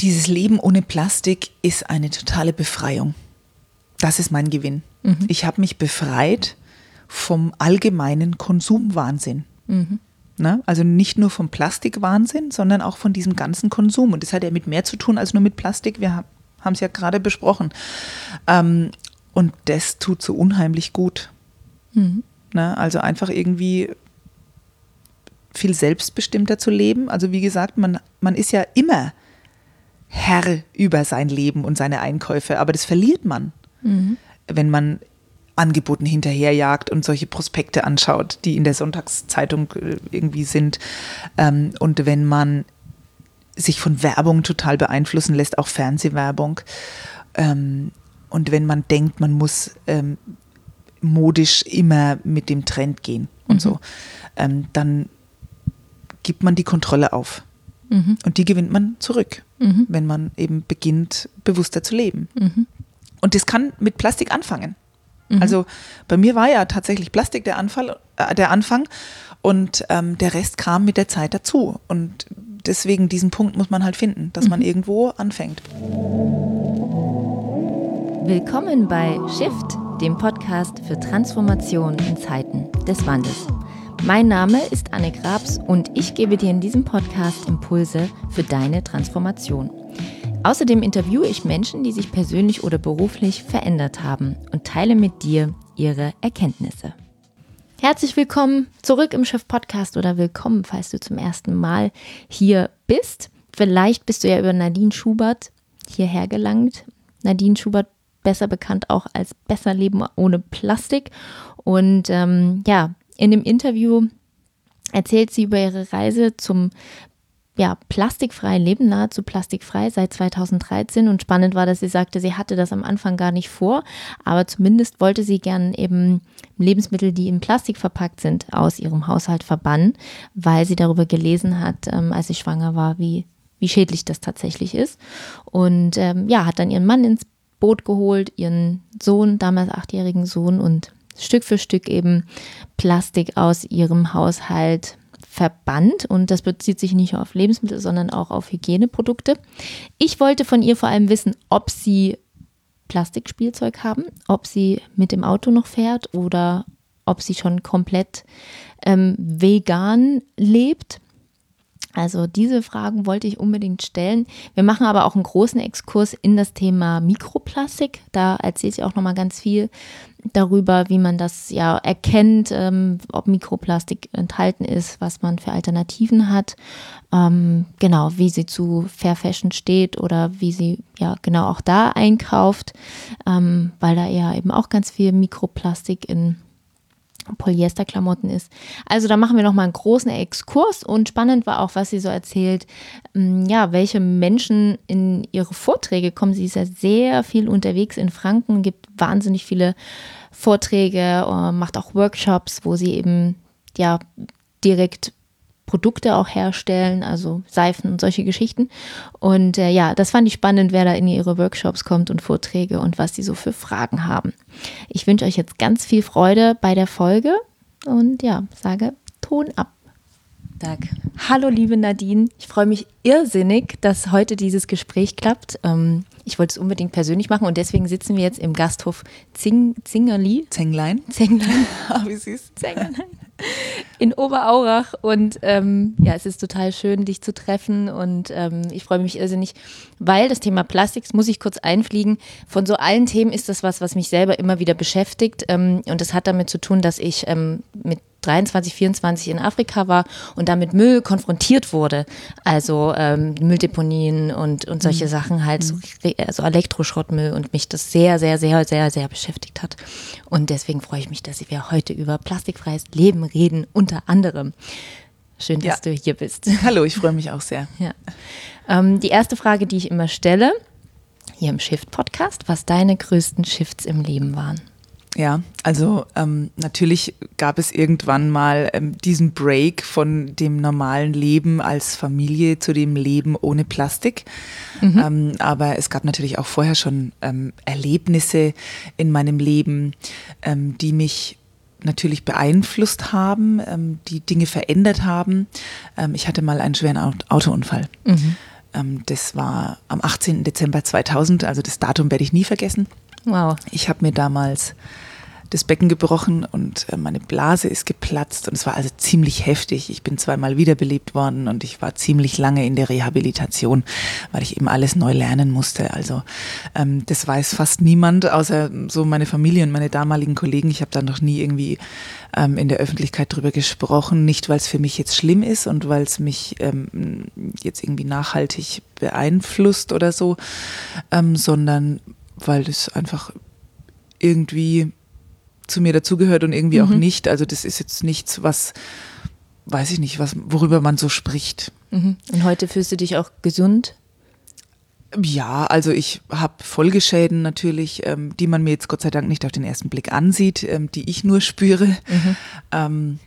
dieses Leben ohne Plastik ist eine totale Befreiung. Das ist mein Gewinn. Mhm. Ich habe mich befreit vom allgemeinen Konsumwahnsinn. Mhm. Ne? Also nicht nur vom Plastikwahnsinn, sondern auch von diesem ganzen Konsum. Und das hat ja mit mehr zu tun als nur mit Plastik. Wir haben es ja gerade besprochen. Ähm, und das tut so unheimlich gut. Mhm. Ne? Also einfach irgendwie viel selbstbestimmter zu leben. Also wie gesagt, man, man ist ja immer Herr über sein Leben und seine Einkäufe, aber das verliert man, mhm. wenn man Angeboten hinterherjagt und solche Prospekte anschaut, die in der Sonntagszeitung äh, irgendwie sind. Ähm, und wenn man sich von Werbung total beeinflussen lässt, auch Fernsehwerbung. Ähm, und wenn man denkt, man muss ähm, modisch immer mit dem Trend gehen und mhm. so, dann gibt man die Kontrolle auf. Mhm. Und die gewinnt man zurück, mhm. wenn man eben beginnt, bewusster zu leben. Mhm. Und das kann mit Plastik anfangen. Mhm. Also bei mir war ja tatsächlich Plastik der, Anfall, äh, der Anfang und ähm, der Rest kam mit der Zeit dazu. Und deswegen diesen Punkt muss man halt finden, dass man mhm. irgendwo anfängt. Willkommen bei Shift, dem Podcast für Transformation in Zeiten des Wandels. Mein Name ist Anne Grabs und ich gebe dir in diesem Podcast Impulse für deine Transformation. Außerdem interviewe ich Menschen, die sich persönlich oder beruflich verändert haben und teile mit dir ihre Erkenntnisse. Herzlich willkommen zurück im Chef Podcast oder willkommen, falls du zum ersten Mal hier bist. Vielleicht bist du ja über Nadine Schubert hierher gelangt. Nadine Schubert, besser bekannt auch als Besser Leben ohne Plastik. Und ähm, ja, in dem Interview erzählt sie über ihre Reise zum ja, plastikfreien Leben, nahezu plastikfrei seit 2013. Und spannend war, dass sie sagte, sie hatte das am Anfang gar nicht vor, aber zumindest wollte sie gern eben Lebensmittel, die in Plastik verpackt sind, aus ihrem Haushalt verbannen, weil sie darüber gelesen hat, ähm, als sie schwanger war, wie, wie schädlich das tatsächlich ist. Und ähm, ja, hat dann ihren Mann ins Boot geholt, ihren Sohn, damals achtjährigen Sohn und Stück für Stück eben Plastik aus ihrem Haushalt verbannt und das bezieht sich nicht nur auf Lebensmittel, sondern auch auf Hygieneprodukte. Ich wollte von ihr vor allem wissen, ob sie Plastikspielzeug haben, ob sie mit dem Auto noch fährt oder ob sie schon komplett ähm, vegan lebt. Also diese Fragen wollte ich unbedingt stellen. Wir machen aber auch einen großen Exkurs in das Thema Mikroplastik. Da erzählt sie auch noch mal ganz viel darüber, wie man das ja erkennt, ähm, ob Mikroplastik enthalten ist, was man für Alternativen hat, ähm, genau, wie sie zu Fair Fashion steht oder wie sie ja genau auch da einkauft, ähm, weil da ja eben auch ganz viel Mikroplastik in Polyesterklamotten ist. Also da machen wir nochmal einen großen Exkurs und spannend war auch, was sie so erzählt, mm, ja, welche Menschen in ihre Vorträge kommen. Sie ist ja sehr viel unterwegs in Franken, gibt wahnsinnig viele Vorträge, äh, macht auch Workshops, wo sie eben ja direkt Produkte auch herstellen, also Seifen und solche Geschichten. Und äh, ja, das fand ich spannend, wer da in ihre Workshops kommt und Vorträge und was sie so für Fragen haben. Ich wünsche euch jetzt ganz viel Freude bei der Folge und ja, sage Ton ab. Danke. Hallo liebe Nadine, ich freue mich irrsinnig, dass heute dieses Gespräch klappt. Ähm, ich wollte es unbedingt persönlich machen und deswegen sitzen wir jetzt im Gasthof Zing, Zingerli. Zenglein. Zenglein. Ah, wie süß. Zenglein. In Oberaurach und ähm, ja, es ist total schön, dich zu treffen und ähm, ich freue mich irrsinnig, weil das Thema Plastik, muss ich kurz einfliegen, von so allen Themen ist das was, was mich selber immer wieder beschäftigt ähm, und das hat damit zu tun, dass ich ähm, mit 23, 24 in Afrika war und da mit Müll konfrontiert wurde. Also ähm, Mülldeponien und, und solche mhm. Sachen halt, so, also Elektroschrottmüll und mich das sehr, sehr, sehr, sehr, sehr beschäftigt hat. Und deswegen freue ich mich, dass wir heute über plastikfreies Leben reden, unter anderem. Schön, dass ja. du hier bist. Hallo, ich freue mich auch sehr. Ja. Ähm, die erste Frage, die ich immer stelle, hier im Shift-Podcast, was deine größten Shifts im Leben waren. Ja, also ähm, natürlich gab es irgendwann mal ähm, diesen Break von dem normalen Leben als Familie zu dem Leben ohne Plastik. Mhm. Ähm, aber es gab natürlich auch vorher schon ähm, Erlebnisse in meinem Leben, ähm, die mich natürlich beeinflusst haben, ähm, die Dinge verändert haben. ich hatte mal einen schweren Autounfall. Mhm. Das war am 18. Dezember 2000, also das Datum werde ich nie vergessen. Wow. Ich habe mir damals das Becken gebrochen und äh, meine Blase ist geplatzt und es war also ziemlich heftig. Ich bin zweimal wiederbelebt worden und ich war ziemlich lange in der Rehabilitation, weil ich eben alles neu lernen musste. Also ähm, das weiß fast niemand, außer so meine Familie und meine damaligen Kollegen. Ich habe da noch nie irgendwie ähm, in der Öffentlichkeit drüber gesprochen, nicht weil es für mich jetzt schlimm ist und weil es mich ähm, jetzt irgendwie nachhaltig beeinflusst oder so, ähm, sondern weil es einfach irgendwie zu mir dazugehört und irgendwie mhm. auch nicht. Also das ist jetzt nichts, was, weiß ich nicht, was, worüber man so spricht. Mhm. Und heute fühlst du dich auch gesund? Ja, also ich habe Folgeschäden natürlich, ähm, die man mir jetzt Gott sei Dank nicht auf den ersten Blick ansieht, ähm, die ich nur spüre. Mhm. Ähm,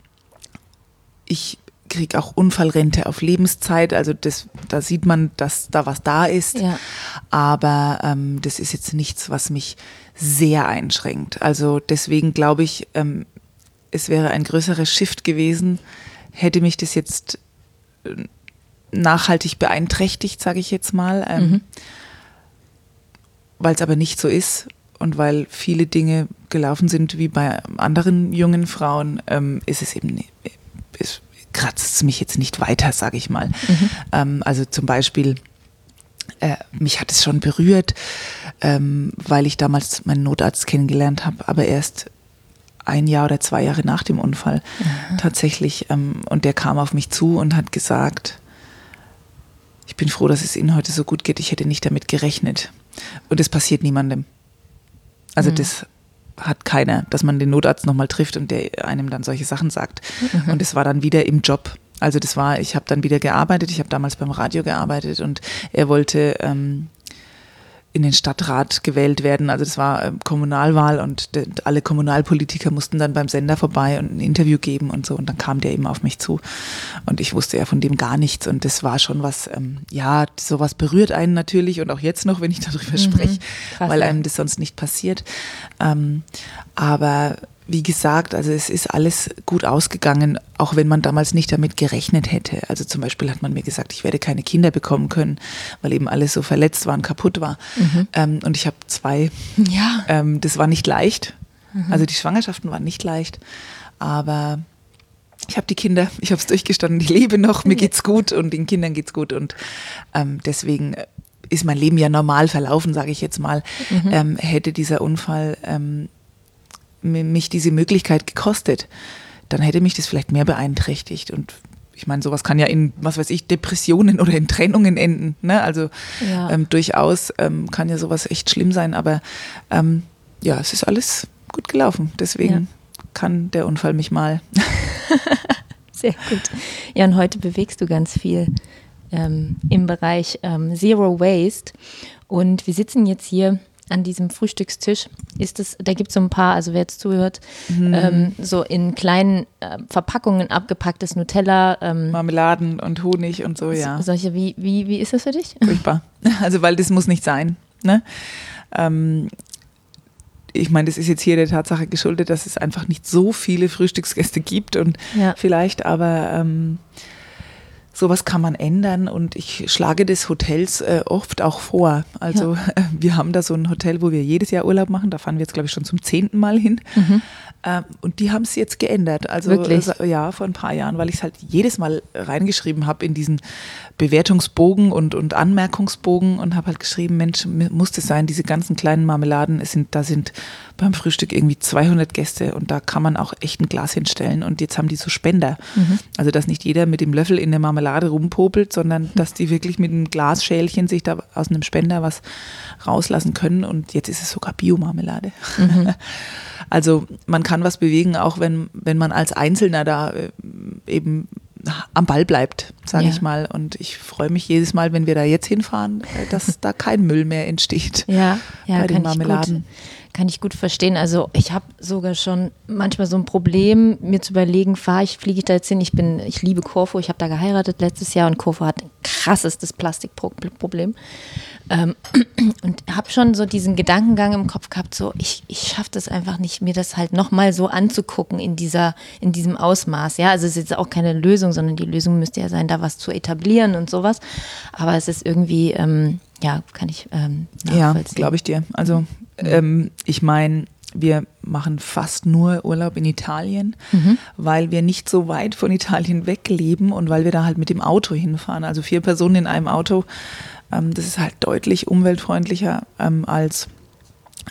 ich kriege auch Unfallrente auf Lebenszeit, also das, da sieht man, dass da was da ist. Ja. Aber ähm, das ist jetzt nichts, was mich sehr einschränkt. Also deswegen glaube ich, ähm, es wäre ein größerer Shift gewesen, hätte mich das jetzt äh, nachhaltig beeinträchtigt, sage ich jetzt mal, ähm, mhm. weil es aber nicht so ist und weil viele Dinge gelaufen sind wie bei anderen jungen Frauen, ähm, ist es eben, es kratzt es mich jetzt nicht weiter, sage ich mal. Mhm. Ähm, also zum Beispiel äh, mich hat es schon berührt, ähm, weil ich damals meinen Notarzt kennengelernt habe, aber erst ein Jahr oder zwei Jahre nach dem Unfall Aha. tatsächlich. Ähm, und der kam auf mich zu und hat gesagt, ich bin froh, dass es Ihnen heute so gut geht. Ich hätte nicht damit gerechnet. Und es passiert niemandem. Also mhm. das hat keiner, dass man den Notarzt nochmal trifft und der einem dann solche Sachen sagt. Mhm. Und es war dann wieder im Job. Also das war, ich habe dann wieder gearbeitet, ich habe damals beim Radio gearbeitet und er wollte ähm, in den Stadtrat gewählt werden. Also das war ähm, Kommunalwahl und alle Kommunalpolitiker mussten dann beim Sender vorbei und ein Interview geben und so. Und dann kam der eben auf mich zu und ich wusste ja von dem gar nichts. Und das war schon was, ähm, ja, sowas berührt einen natürlich und auch jetzt noch, wenn ich darüber mhm, spreche, weil einem das sonst nicht passiert. Ähm, aber wie gesagt, also es ist alles gut ausgegangen, auch wenn man damals nicht damit gerechnet hätte. Also zum Beispiel hat man mir gesagt, ich werde keine Kinder bekommen können, weil eben alles so verletzt war und kaputt war. Mhm. Ähm, und ich habe zwei. Ja. Ähm, das war nicht leicht. Mhm. Also die Schwangerschaften waren nicht leicht. Aber ich habe die Kinder, ich habe es durchgestanden, ich lebe noch, mir geht's gut und den Kindern geht's gut. Und ähm, deswegen ist mein Leben ja normal verlaufen, sage ich jetzt mal. Mhm. Ähm, hätte dieser Unfall ähm, mich diese Möglichkeit gekostet, dann hätte mich das vielleicht mehr beeinträchtigt. Und ich meine, sowas kann ja in, was weiß ich, Depressionen oder in Trennungen enden. Ne? Also ja. ähm, durchaus ähm, kann ja sowas echt schlimm sein, aber ähm, ja, es ist alles gut gelaufen. Deswegen ja. kann der Unfall mich mal. Sehr gut. Ja, und heute bewegst du ganz viel ähm, im Bereich ähm, Zero Waste. Und wir sitzen jetzt hier an diesem Frühstückstisch ist es, da gibt es so ein paar, also wer jetzt zuhört, mhm. ähm, so in kleinen äh, Verpackungen abgepacktes Nutella. Ähm, Marmeladen und Honig und so, ja. Solche, wie, wie, wie ist das für dich? Furchtbar. Also, weil das muss nicht sein. Ne? Ähm, ich meine, das ist jetzt hier der Tatsache geschuldet, dass es einfach nicht so viele Frühstücksgäste gibt und ja. vielleicht aber ähm, sowas kann man ändern und ich schlage des Hotels äh, oft auch vor. Also ja. wir haben da so ein Hotel, wo wir jedes Jahr Urlaub machen. Da fahren wir jetzt, glaube ich, schon zum zehnten Mal hin. Mhm. Ähm, und die haben es jetzt geändert. Also Wirklich? Ja, vor ein paar Jahren, weil ich es halt jedes Mal reingeschrieben habe in diesen Bewertungsbogen und, und Anmerkungsbogen und habe halt geschrieben, Mensch, muss das sein, diese ganzen kleinen Marmeladen, es sind, da sind beim Frühstück irgendwie 200 Gäste und da kann man auch echt ein Glas hinstellen und jetzt haben die so Spender. Mhm. Also, dass nicht jeder mit dem Löffel in der Marmelade rumpopelt, sondern mhm. dass die wirklich mit einem Glasschälchen sich da aus einem Spender was rauslassen können und jetzt ist es sogar Biomarmelade. Mhm. Also man kann was bewegen, auch wenn, wenn man als Einzelner da äh, eben am Ball bleibt, sage ja. ich mal. Und ich freue mich jedes Mal, wenn wir da jetzt hinfahren, äh, dass da kein Müll mehr entsteht ja, ja, bei den Marmeladen. Kann ich gut verstehen. Also ich habe sogar schon manchmal so ein Problem, mir zu überlegen, fahre ich, fliege ich da jetzt hin? Ich bin, ich liebe Corfu, ich habe da geheiratet letztes Jahr und Corfu hat ein krassestes Plastikproblem. Ähm, und habe schon so diesen Gedankengang im Kopf gehabt, so ich, ich schaffe das einfach nicht, mir das halt nochmal so anzugucken in dieser, in diesem Ausmaß. Ja, also es ist jetzt auch keine Lösung, sondern die Lösung müsste ja sein, da was zu etablieren und sowas. Aber es ist irgendwie, ähm, ja, kann ich ähm, Ja, glaube ich dir. Also. Ähm, ich meine, wir machen fast nur Urlaub in Italien, mhm. weil wir nicht so weit von Italien wegleben und weil wir da halt mit dem Auto hinfahren. Also vier Personen in einem Auto, ähm, das ist halt deutlich umweltfreundlicher ähm, als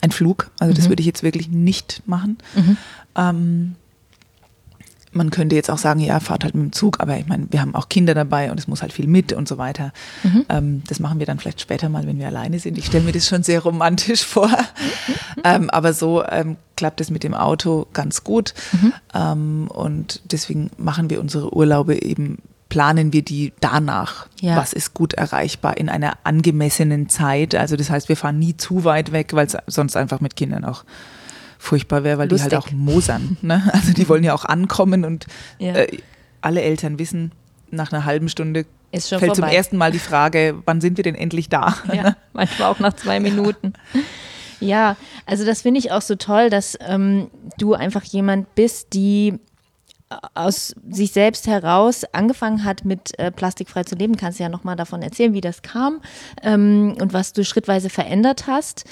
ein Flug. Also das mhm. würde ich jetzt wirklich nicht machen. Mhm. Ähm, man könnte jetzt auch sagen, ja, fahrt halt mit dem Zug, aber ich meine, wir haben auch Kinder dabei und es muss halt viel mit und so weiter. Mhm. Ähm, das machen wir dann vielleicht später mal, wenn wir alleine sind. Ich stelle mir das schon sehr romantisch vor. Mhm. Ähm, aber so ähm, klappt es mit dem Auto ganz gut. Mhm. Ähm, und deswegen machen wir unsere Urlaube eben, planen wir die danach. Ja. Was ist gut erreichbar in einer angemessenen Zeit? Also das heißt, wir fahren nie zu weit weg, weil es sonst einfach mit Kindern auch furchtbar wäre, weil Lustig. die halt auch mosern. Ne? Also die wollen ja auch ankommen und ja. äh, alle Eltern wissen, nach einer halben Stunde fällt vorbei. zum ersten Mal die Frage, wann sind wir denn endlich da? Ja, manchmal auch nach zwei Minuten. Ja, also das finde ich auch so toll, dass ähm, du einfach jemand bist, die aus sich selbst heraus angefangen hat, mit äh, plastikfrei zu leben. Kannst du ja nochmal davon erzählen, wie das kam ähm, und was du schrittweise verändert hast.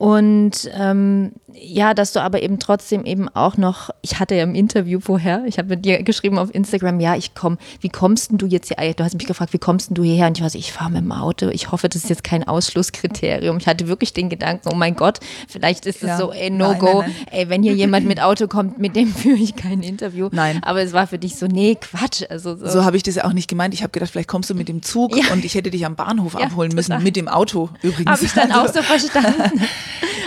Und ähm, ja, dass du aber eben trotzdem eben auch noch, ich hatte ja im Interview vorher, ich habe mit dir geschrieben auf Instagram, ja, ich komme, wie kommst denn du jetzt hier, du hast mich gefragt, wie kommst denn du hierher? Und ich war so, ich fahre mit dem Auto, ich hoffe, das ist jetzt kein Ausschlusskriterium. Ich hatte wirklich den Gedanken, oh mein Gott, vielleicht ist es ja. so, ey, no nein, go, nein, nein. ey, wenn hier jemand mit Auto kommt, mit dem führe ich kein Interview. Nein. Aber es war für dich so, nee, Quatsch. Also so, so habe ich das ja auch nicht gemeint. Ich habe gedacht, vielleicht kommst du mit dem Zug ja. und ich hätte dich am Bahnhof ja, abholen müssen, mit dem Auto übrigens. Habe ich dann auch so verstanden.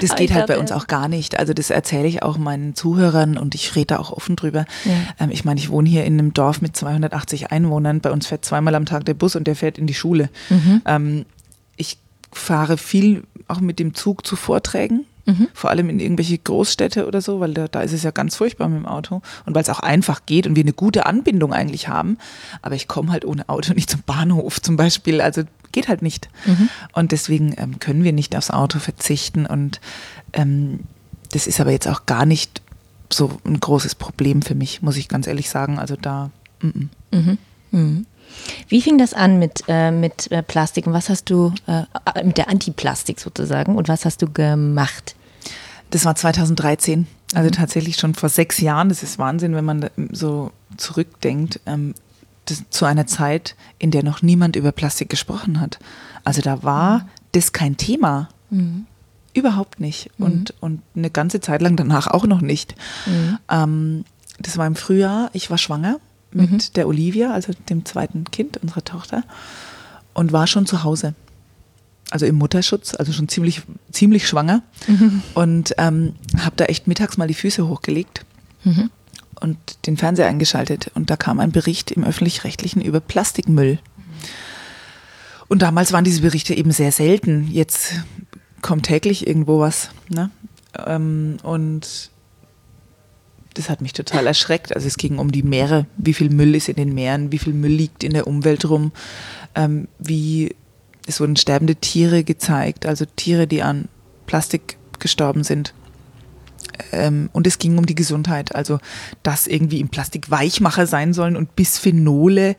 Das geht halt bei uns auch gar nicht. Also das erzähle ich auch meinen Zuhörern und ich rede da auch offen drüber. Ja. Ähm, ich meine, ich wohne hier in einem Dorf mit 280 Einwohnern. Bei uns fährt zweimal am Tag der Bus und der fährt in die Schule. Mhm. Ähm, ich fahre viel auch mit dem Zug zu Vorträgen. Mhm. Vor allem in irgendwelche Großstädte oder so, weil da, da ist es ja ganz furchtbar mit dem Auto. Und weil es auch einfach geht und wir eine gute Anbindung eigentlich haben. Aber ich komme halt ohne Auto nicht zum Bahnhof zum Beispiel. Also geht halt nicht. Mhm. Und deswegen ähm, können wir nicht aufs Auto verzichten. Und ähm, das ist aber jetzt auch gar nicht so ein großes Problem für mich, muss ich ganz ehrlich sagen. Also da. M -m. Mhm. Mhm. Wie fing das an mit, äh, mit äh, Plastik und was hast du, äh, mit der Antiplastik sozusagen und was hast du gemacht? Das war 2013, also mhm. tatsächlich schon vor sechs Jahren. Das ist Wahnsinn, wenn man so zurückdenkt, ähm, das, zu einer Zeit, in der noch niemand über Plastik gesprochen hat. Also da war mhm. das kein Thema. Mhm. Überhaupt nicht. Mhm. Und, und eine ganze Zeit lang danach auch noch nicht. Mhm. Ähm, das war im Frühjahr, ich war schwanger mit mhm. der Olivia, also dem zweiten Kind unserer Tochter, und war schon zu Hause. Also im Mutterschutz, also schon ziemlich, ziemlich schwanger. Mhm. Und ähm, habe da echt mittags mal die Füße hochgelegt mhm. und den Fernseher eingeschaltet. Und da kam ein Bericht im öffentlich-rechtlichen über Plastikmüll. Und damals waren diese Berichte eben sehr selten. Jetzt kommt täglich irgendwo was. Ne? Ähm, und das hat mich total erschreckt. Also es ging um die Meere, wie viel Müll ist in den Meeren, wie viel Müll liegt in der Umwelt rum, ähm, wie es wurden sterbende Tiere gezeigt, also Tiere, die an Plastik gestorben sind. Ähm, und es ging um die Gesundheit, also dass irgendwie im Plastik Weichmacher sein sollen und Bisphenole,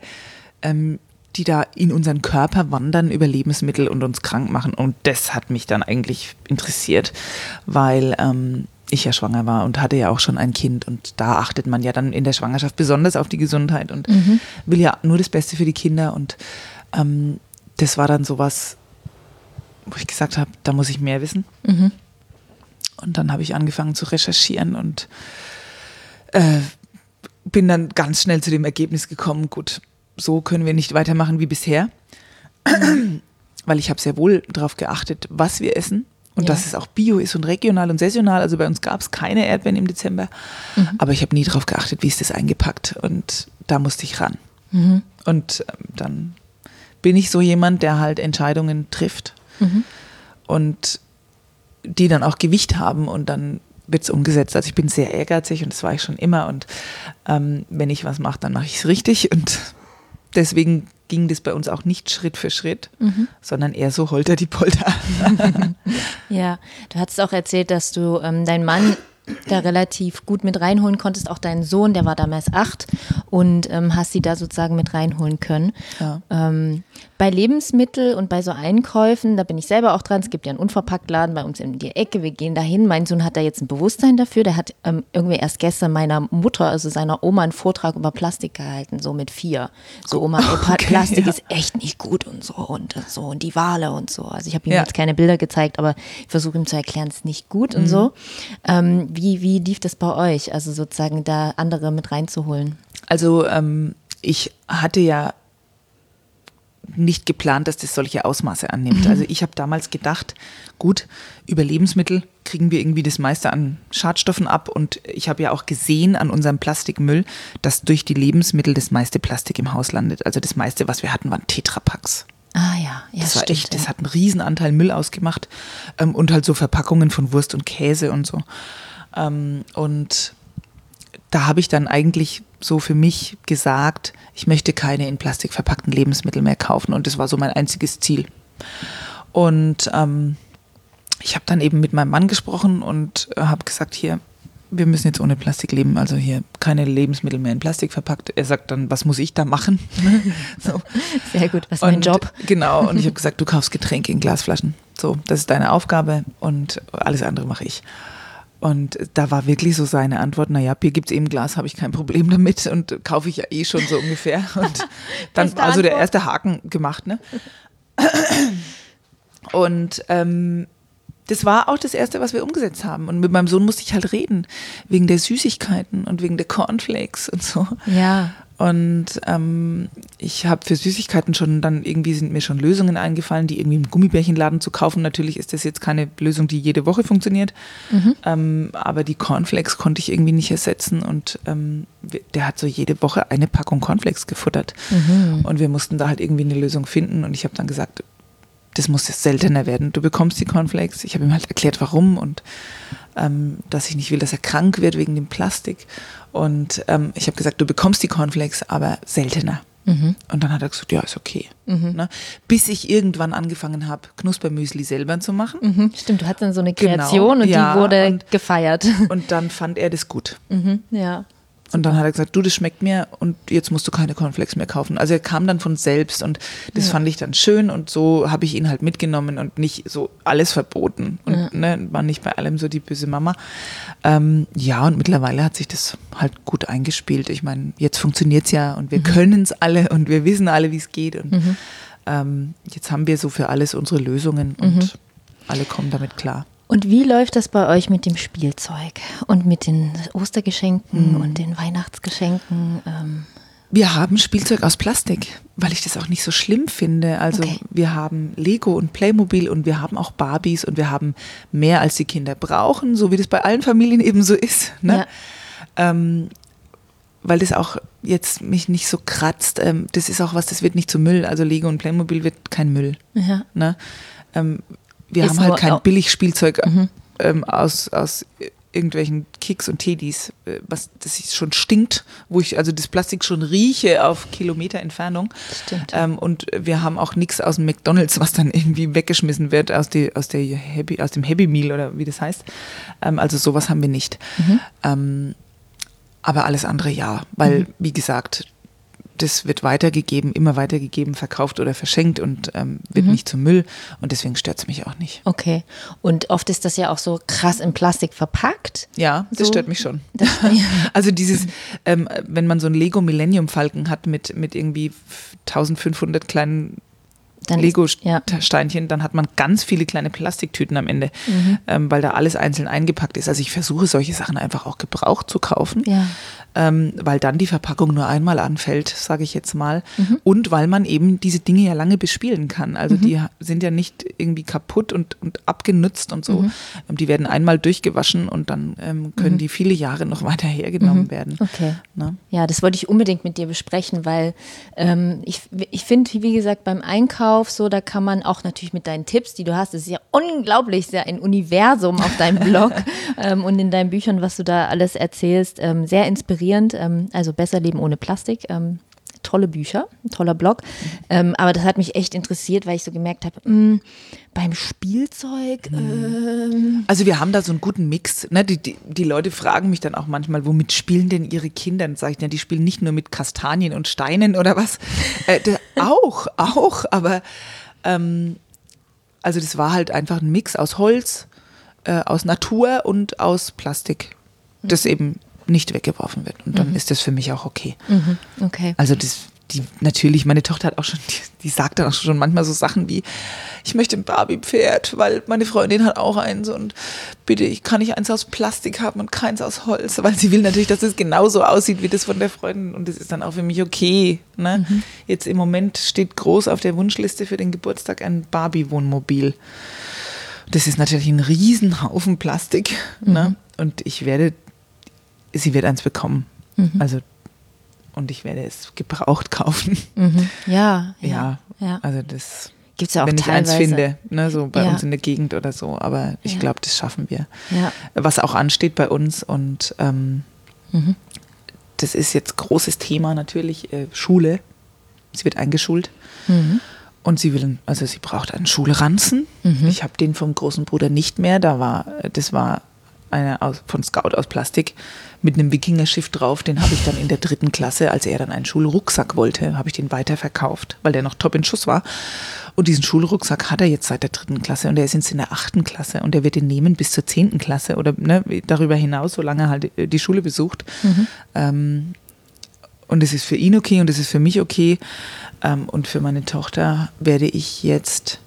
ähm, die da in unseren Körper wandern über Lebensmittel und uns krank machen. Und das hat mich dann eigentlich interessiert, weil ähm, ich ja schwanger war und hatte ja auch schon ein Kind. Und da achtet man ja dann in der Schwangerschaft besonders auf die Gesundheit und mhm. will ja nur das Beste für die Kinder. Und ähm, das war dann sowas, wo ich gesagt habe, da muss ich mehr wissen. Mhm. Und dann habe ich angefangen zu recherchieren und äh, bin dann ganz schnell zu dem Ergebnis gekommen, gut, so können wir nicht weitermachen wie bisher, weil ich habe sehr wohl darauf geachtet, was wir essen und ja. dass es auch bio ist und regional und saisonal. Also bei uns gab es keine Erdbeeren im Dezember, mhm. aber ich habe nie darauf geachtet, wie ist das eingepackt und da musste ich ran. Mhm. Und ähm, dann bin ich so jemand, der halt Entscheidungen trifft mhm. und die dann auch Gewicht haben und dann wird es umgesetzt. Also ich bin sehr ehrgeizig und das war ich schon immer und ähm, wenn ich was mache, dann mache ich es richtig und deswegen ging das bei uns auch nicht Schritt für Schritt, mhm. sondern eher so holter die Polter. ja, du hast auch erzählt, dass du ähm, dein Mann da relativ gut mit reinholen konntest. Auch deinen Sohn, der war damals acht und ähm, hast sie da sozusagen mit reinholen können. Ja. Ähm, bei Lebensmittel und bei so Einkäufen, da bin ich selber auch dran. Es gibt ja einen Unverpacktladen bei uns in die Ecke. Wir gehen dahin. Mein Sohn hat da jetzt ein Bewusstsein dafür. Der hat ähm, irgendwie erst gestern meiner Mutter, also seiner Oma, einen Vortrag über Plastik gehalten, so mit vier. So, Oma, okay, Plastik ja. ist echt nicht gut und so und so und die Wale und so. Also ich habe ihm ja. jetzt keine Bilder gezeigt, aber ich versuche ihm zu erklären, es ist nicht gut mhm. und so. Wie, wie lief das bei euch? Also sozusagen da andere mit reinzuholen? Also ähm, ich hatte ja nicht geplant, dass das solche Ausmaße annimmt. Mhm. Also ich habe damals gedacht, gut, über Lebensmittel kriegen wir irgendwie das meiste an Schadstoffen ab und ich habe ja auch gesehen an unserem Plastikmüll, dass durch die Lebensmittel das meiste Plastik im Haus landet. Also das meiste, was wir hatten, waren Tetrapacks. Ah ja, ja das war stimmt, echt, das hat einen Riesenanteil Müll ausgemacht ähm, und halt so Verpackungen von Wurst und Käse und so. Ähm, und da habe ich dann eigentlich so für mich gesagt, ich möchte keine in Plastik verpackten Lebensmittel mehr kaufen. Und das war so mein einziges Ziel. Und ähm, ich habe dann eben mit meinem Mann gesprochen und äh, habe gesagt, hier, wir müssen jetzt ohne Plastik leben, also hier keine Lebensmittel mehr in Plastik verpackt. Er sagt dann, was muss ich da machen? so. Sehr gut, was ist mein Job? Genau, und ich habe gesagt, du kaufst Getränke in Glasflaschen. So, das ist deine Aufgabe und alles andere mache ich. Und da war wirklich so seine Antwort, naja, Bier gibt es eben Glas, habe ich kein Problem damit und kaufe ich ja eh schon so ungefähr. Und dann also der erste Haken gemacht, ne? Und ähm, das war auch das Erste, was wir umgesetzt haben. Und mit meinem Sohn musste ich halt reden, wegen der Süßigkeiten und wegen der Cornflakes und so. Ja. Und ähm, ich habe für Süßigkeiten schon, dann irgendwie sind mir schon Lösungen eingefallen, die irgendwie im Gummibärchenladen zu kaufen. Natürlich ist das jetzt keine Lösung, die jede Woche funktioniert. Mhm. Ähm, aber die Cornflakes konnte ich irgendwie nicht ersetzen. Und ähm, der hat so jede Woche eine Packung Cornflakes gefuttert. Mhm. Und wir mussten da halt irgendwie eine Lösung finden. Und ich habe dann gesagt, das muss jetzt seltener werden. Du bekommst die Cornflakes. Ich habe ihm halt erklärt, warum und ähm, dass ich nicht will, dass er krank wird wegen dem Plastik. Und ähm, ich habe gesagt, du bekommst die Cornflakes, aber seltener. Mhm. Und dann hat er gesagt, ja, ist okay. Mhm. Ne? Bis ich irgendwann angefangen habe, Knuspermüsli selber zu machen. Mhm. Stimmt, du hattest dann so eine genau. Kreation genau, und ja, die wurde und, gefeiert. Und dann fand er das gut. Mhm. Ja. Und dann hat er gesagt, du, das schmeckt mir und jetzt musst du keine Cornflakes mehr kaufen. Also er kam dann von selbst und das ja. fand ich dann schön und so habe ich ihn halt mitgenommen und nicht so alles verboten und ja. ne, war nicht bei allem so die böse Mama. Ähm, ja, und mittlerweile hat sich das halt gut eingespielt. Ich meine, jetzt funktioniert es ja und wir mhm. können es alle und wir wissen alle, wie es geht und mhm. ähm, jetzt haben wir so für alles unsere Lösungen und mhm. alle kommen damit klar. Und wie läuft das bei euch mit dem Spielzeug und mit den Ostergeschenken mhm. und den Weihnachtsgeschenken? Ähm? Wir haben Spielzeug aus Plastik, weil ich das auch nicht so schlimm finde. Also okay. wir haben Lego und Playmobil und wir haben auch Barbies und wir haben mehr, als die Kinder brauchen, so wie das bei allen Familien eben so ist. Ne? Ja. Ähm, weil das auch jetzt mich nicht so kratzt. Ähm, das ist auch was, das wird nicht zu Müll. Also Lego und Playmobil wird kein Müll. Ja. Ne? Ähm, wir haben halt kein Billigspielzeug mhm. ähm, aus, aus irgendwelchen Kicks und Teddys, äh, was das schon stinkt, wo ich also das Plastik schon rieche auf Kilometer Entfernung. Stimmt. Ähm, und wir haben auch nichts aus dem McDonalds, was dann irgendwie weggeschmissen wird aus, die, aus, der Happy, aus dem Happy Meal oder wie das heißt. Ähm, also sowas haben wir nicht. Mhm. Ähm, aber alles andere ja, weil, mhm. wie gesagt, das wird weitergegeben, immer weitergegeben, verkauft oder verschenkt und ähm, wird mhm. nicht zum Müll und deswegen stört es mich auch nicht. Okay. Und oft ist das ja auch so krass in Plastik verpackt. Ja, das so. stört mich schon. Das, ja. also dieses, ähm, wenn man so ein Lego Millennium Falken hat mit, mit irgendwie 1500 kleinen Lego-Steinchen, ja. dann hat man ganz viele kleine Plastiktüten am Ende, mhm. ähm, weil da alles einzeln eingepackt ist. Also ich versuche solche Sachen einfach auch gebraucht zu kaufen. Ja ähm, weil dann die Verpackung nur einmal anfällt, sage ich jetzt mal. Mhm. Und weil man eben diese Dinge ja lange bespielen kann. Also mhm. die sind ja nicht irgendwie kaputt und, und abgenutzt und so. Mhm. Ähm, die werden einmal durchgewaschen und dann ähm, können mhm. die viele Jahre noch weiter hergenommen mhm. werden. Okay. Na? Ne? Ja, das wollte ich unbedingt mit dir besprechen, weil ähm, ich, ich finde, wie gesagt, beim Einkauf so, da kann man auch natürlich mit deinen Tipps, die du hast, das ist ja unglaublich, sehr ein Universum auf deinem Blog ähm, und in deinen Büchern, was du da alles erzählst, ähm, sehr inspirierend inspirierend. Ähm, also besser leben ohne Plastik. Ähm, tolle Bücher, toller Blog. Ähm, aber das hat mich echt interessiert, weil ich so gemerkt habe, mh, beim Spielzeug. Ähm, Also wir haben da so einen guten Mix. Ne? Die, die, die Leute fragen mich dann auch manchmal, womit spielen denn ihre Kinder? Dann sage ich, ja, die spielen nicht nur mit Kastanien und Steinen oder was. Äh, da, auch, auch, aber ähm, also das war halt einfach ein Mix aus Holz, äh, aus Natur und aus Plastik, das eben nicht weggeworfen wird. Und dann ist das für mich auch okay. okay. Also das, die natürlich, meine Tochter hat auch schon, die, die sagt dann auch schon manchmal so Sachen wie, ich möchte ein Barbie-Pferd, weil meine Freundin hat auch eins und bitte, ich kann nicht eins aus Plastik haben und keins aus Holz, weil sie will natürlich, dass es genauso aussieht wie das von der Freundin und das ist dann auch für mich okay. Ne? Jetzt im Moment steht groß auf der Wunschliste für den Geburtstag ein Barbie-Wohnmobil. Das ist natürlich ein Riesenhaufen Plastik ne? und ich werde, sie wird eins bekommen. Also und ich werde es gebraucht kaufen. Mhm. Ja, Ja, ja. also das, Gibt es ja auch wenn ich eins teilweise. finde, ne, so bei Ja. uns in der Gegend oder so. Aber ich Ja. glaube, das schaffen wir. Was auch ansteht bei uns und ähm, Mhm. das ist jetzt großes Thema natürlich, äh, Schule. Sie wird eingeschult. Mhm. Und sie will, also sie braucht einen Schulranzen. Mhm. Ich habe den vom großen Bruder nicht mehr. Da war, das war einer aus, von Scout aus Plastik mit einem Wikingerschiff drauf. Den habe ich dann in der dritten Klasse, als er dann einen Schulrucksack wollte, habe ich den weiterverkauft, weil der noch top in Schuss war. Und diesen Schulrucksack hat er jetzt seit der dritten Klasse und er ist jetzt in der achten Klasse und er wird den nehmen bis zur zehnten Klasse oder ne, darüber hinaus, solange er halt die Schule besucht. Ähm, und es ist für ihn okay und es ist für mich okay. Ähm, und für meine Tochter werde ich jetzt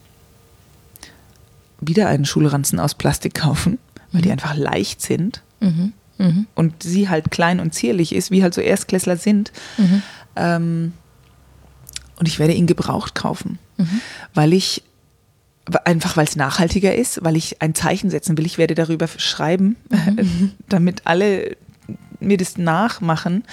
wieder einen Schulranzen aus Plastik kaufen, weil die einfach leicht sind Mhm. Mhm. und sie halt klein und zierlich ist, wie halt so Erstklässler sind. Mhm. Ähm, und ich werde ihn gebraucht kaufen, Mhm. weil ich einfach weil es nachhaltiger ist, weil ich ein Zeichen setzen will. Ich werde darüber schreiben, Mhm. damit alle mir das nachmachen.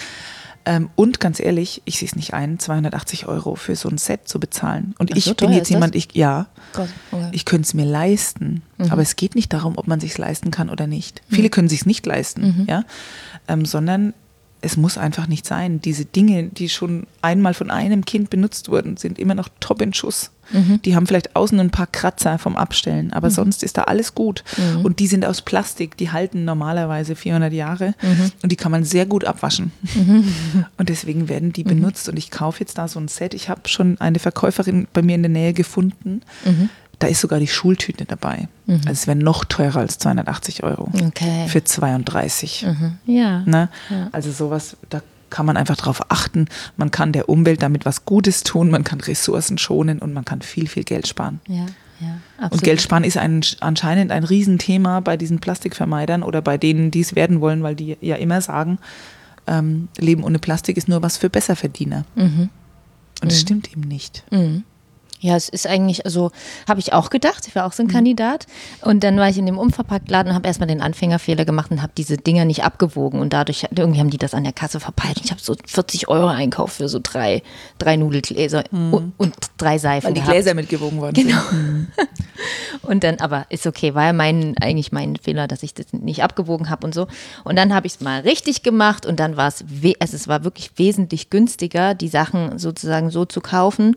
Ähm, und ganz ehrlich, ich sehe es nicht ein, 280 Euro für so ein Set zu bezahlen. Und Ach ich so, bin jetzt jemand, ich ja, Gott, okay. ich könnte es mir leisten. Mhm. Aber es geht nicht darum, ob man sich leisten kann oder nicht. Viele können sich nicht leisten, Mhm. ja, ähm, sondern es muss einfach nicht sein. Diese Dinge, die schon einmal von einem Kind benutzt wurden, sind immer noch top in Schuss. Mhm. Die haben vielleicht außen ein paar Kratzer vom Abstellen, aber sonst ist da alles gut. Mhm. Und die sind aus Plastik, die halten normalerweise 400 Jahre und die kann man sehr gut abwaschen. Und deswegen werden die benutzt und ich kaufe jetzt da so ein Set. Ich habe schon eine Verkäuferin bei mir in der Nähe gefunden. Mhm. Da ist sogar die Schultüte dabei. Also es wäre noch teurer als 280 Euro Okay. für 32. Mhm. Ja. Ne? Ja. Also sowas, da kann man einfach drauf achten. Man kann der Umwelt damit was Gutes tun, man kann Ressourcen schonen und man kann viel, viel Geld sparen. Ja, ja. Und Geld sparen ist ein, anscheinend ein Riesenthema bei diesen Plastikvermeidern oder bei denen, die es werden wollen, weil die ja immer sagen, ähm, Leben ohne Plastik ist nur was für Besserverdiener. Mhm. Und das stimmt eben nicht. Mhm. Ja, es ist eigentlich, also habe ich auch gedacht, ich war auch so ein Kandidat. Und dann war ich in dem Umverpacktladen und habe erstmal den Anfängerfehler gemacht und habe diese Dinger nicht abgewogen. Und dadurch, irgendwie haben die das an der Kasse verpeilt. Ich habe so 40 Euro Einkauf für so drei, drei Nudelgläser und, und drei Seifen. Weil die gehabt. Gläser mitgewogen worden Genau. sind. Und dann, aber ist okay, war ja mein, eigentlich mein Fehler, dass ich das nicht abgewogen habe und so. Und dann habe ich es mal richtig gemacht und dann war es, also es war wirklich wesentlich günstiger, die Sachen sozusagen so zu kaufen.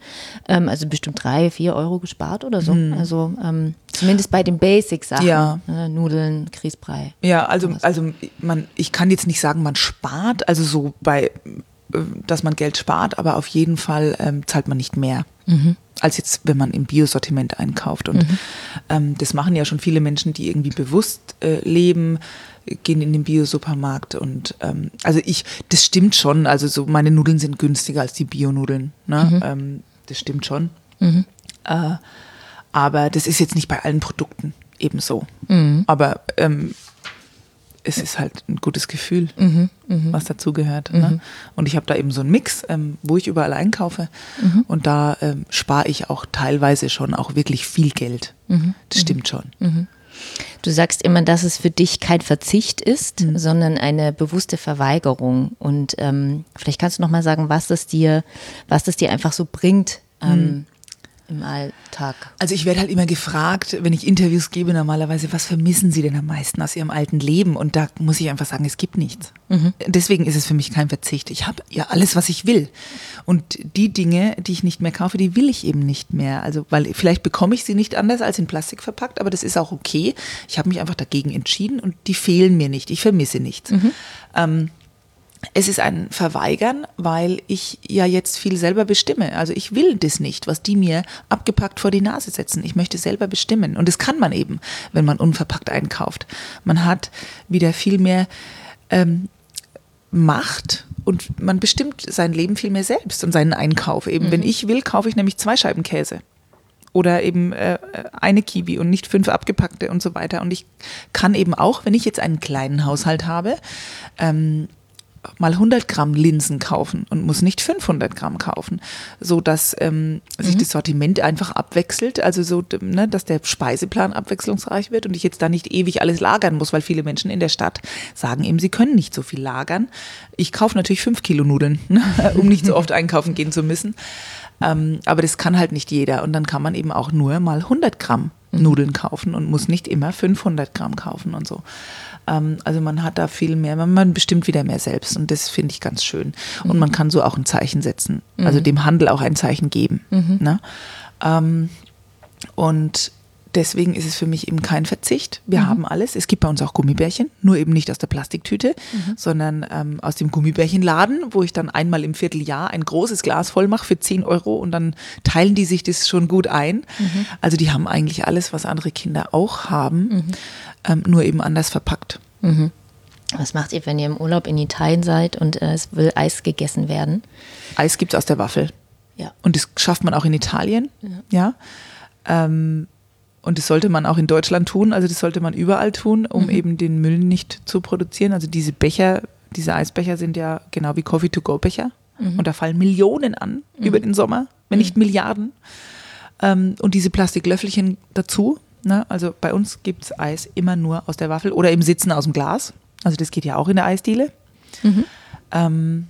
Ähm, also bestimmt drei, vier Euro gespart oder so. Also ähm, zumindest bei den Basic-Sachen. Ja. Ne, Nudeln, Grießbrei. Ja, also, also man, ich kann jetzt nicht sagen, man spart, also so bei, äh, dass man Geld spart, aber auf jeden Fall ähm, zahlt man nicht mehr. Als jetzt, wenn man im Biosortiment einkauft. Und ähm, das machen ja schon viele Menschen, die irgendwie bewusst äh, leben, gehen in den Biosupermarkt und ähm, also ich, das stimmt schon. Also so meine Nudeln sind günstiger als die Bionudeln. Ne? Ähm, das stimmt schon. Äh, aber das ist jetzt nicht bei allen Produkten ebenso. Aber ähm, es ist halt ein gutes Gefühl, was dazugehört. Ne? Und ich habe da eben so einen Mix, ähm, wo ich überall einkaufe. Und da ähm, spare ich auch teilweise schon auch wirklich viel Geld. Das stimmt schon. Du sagst immer, dass es für dich kein Verzicht ist, sondern eine bewusste Verweigerung. Und ähm, vielleicht kannst du noch mal sagen, was das dir, was das dir einfach so bringt. Im Alltag? Also ich werde halt immer gefragt, wenn ich Interviews gebe normalerweise, was vermissen Sie denn am meisten aus Ihrem alten Leben? Und da muss ich einfach sagen, es gibt nichts. Mhm. Deswegen ist es für mich kein Verzicht. Ich habe ja alles, was ich will. Und die Dinge, die ich nicht mehr kaufe, die will ich eben nicht mehr. Also weil vielleicht bekomme ich sie nicht anders als in Plastik verpackt, aber das ist auch okay. Ich habe mich einfach dagegen entschieden und die fehlen mir nicht. Ich vermisse nichts. Mhm. Ähm, es ist ein Verweigern, weil ich ja jetzt viel selber bestimme. Also ich will das nicht, was die mir abgepackt vor die Nase setzen. Ich möchte selber bestimmen. Und das kann man eben, wenn man unverpackt einkauft. Man hat wieder viel mehr ähm, Macht und man bestimmt sein Leben viel mehr selbst und seinen Einkauf. Eben, mhm. wenn ich will, kaufe ich nämlich zwei Scheiben Käse oder eben äh, eine Kiwi und nicht fünf abgepackte und so weiter. Und ich kann eben auch, wenn ich jetzt einen kleinen Haushalt habe, ähm, mal 100 Gramm Linsen kaufen und muss nicht 500 Gramm kaufen, so dass ähm, mhm. sich das Sortiment einfach abwechselt, also so, ne, dass der Speiseplan abwechslungsreich wird und ich jetzt da nicht ewig alles lagern muss, weil viele Menschen in der Stadt sagen eben, sie können nicht so viel lagern. Ich kaufe natürlich fünf Kilo Nudeln, ne, um nicht so oft einkaufen gehen zu müssen. Ähm, aber das kann halt nicht jeder und dann kann man eben auch nur mal 100 Gramm mhm. Nudeln kaufen und muss nicht immer 500 Gramm kaufen und so. Ähm, also man hat da viel mehr, man bestimmt wieder mehr selbst und das finde ich ganz schön. Und mhm. man kann so auch ein Zeichen setzen, also mhm. dem Handel auch ein Zeichen geben. Mhm. Ne? Ähm, und deswegen ist es für mich eben kein Verzicht. Wir mhm. haben alles. Es gibt bei uns auch Gummibärchen, nur eben nicht aus der Plastiktüte, mhm. sondern ähm, aus dem Gummibärchenladen, wo ich dann einmal im Vierteljahr ein großes Glas voll mache für 10 Euro und dann teilen die sich das schon gut ein. Mhm. Also die haben eigentlich alles, was andere Kinder auch haben, mhm. Ähm, nur eben anders verpackt. Mhm. Was macht ihr, wenn ihr im Urlaub in Italien seid und äh, es will Eis gegessen werden? Eis gibt es aus der Waffel. Ja. Und das schafft man auch in Italien. Ja. ja. Ähm, und das sollte man auch in Deutschland tun, also das sollte man überall tun, um mhm. eben den Müll nicht zu produzieren. Also diese Becher, diese Eisbecher sind ja genau wie Coffee-to-go-Becher. Mhm. Und da fallen Millionen an mhm. über den Sommer, wenn nicht mhm. Milliarden. Ähm, und diese Plastiklöffelchen dazu. Ne? Also bei uns gibt es Eis immer nur aus der Waffel oder im Sitzen aus dem Glas. Also das geht ja auch in der Eisdiele. Mhm. Ähm,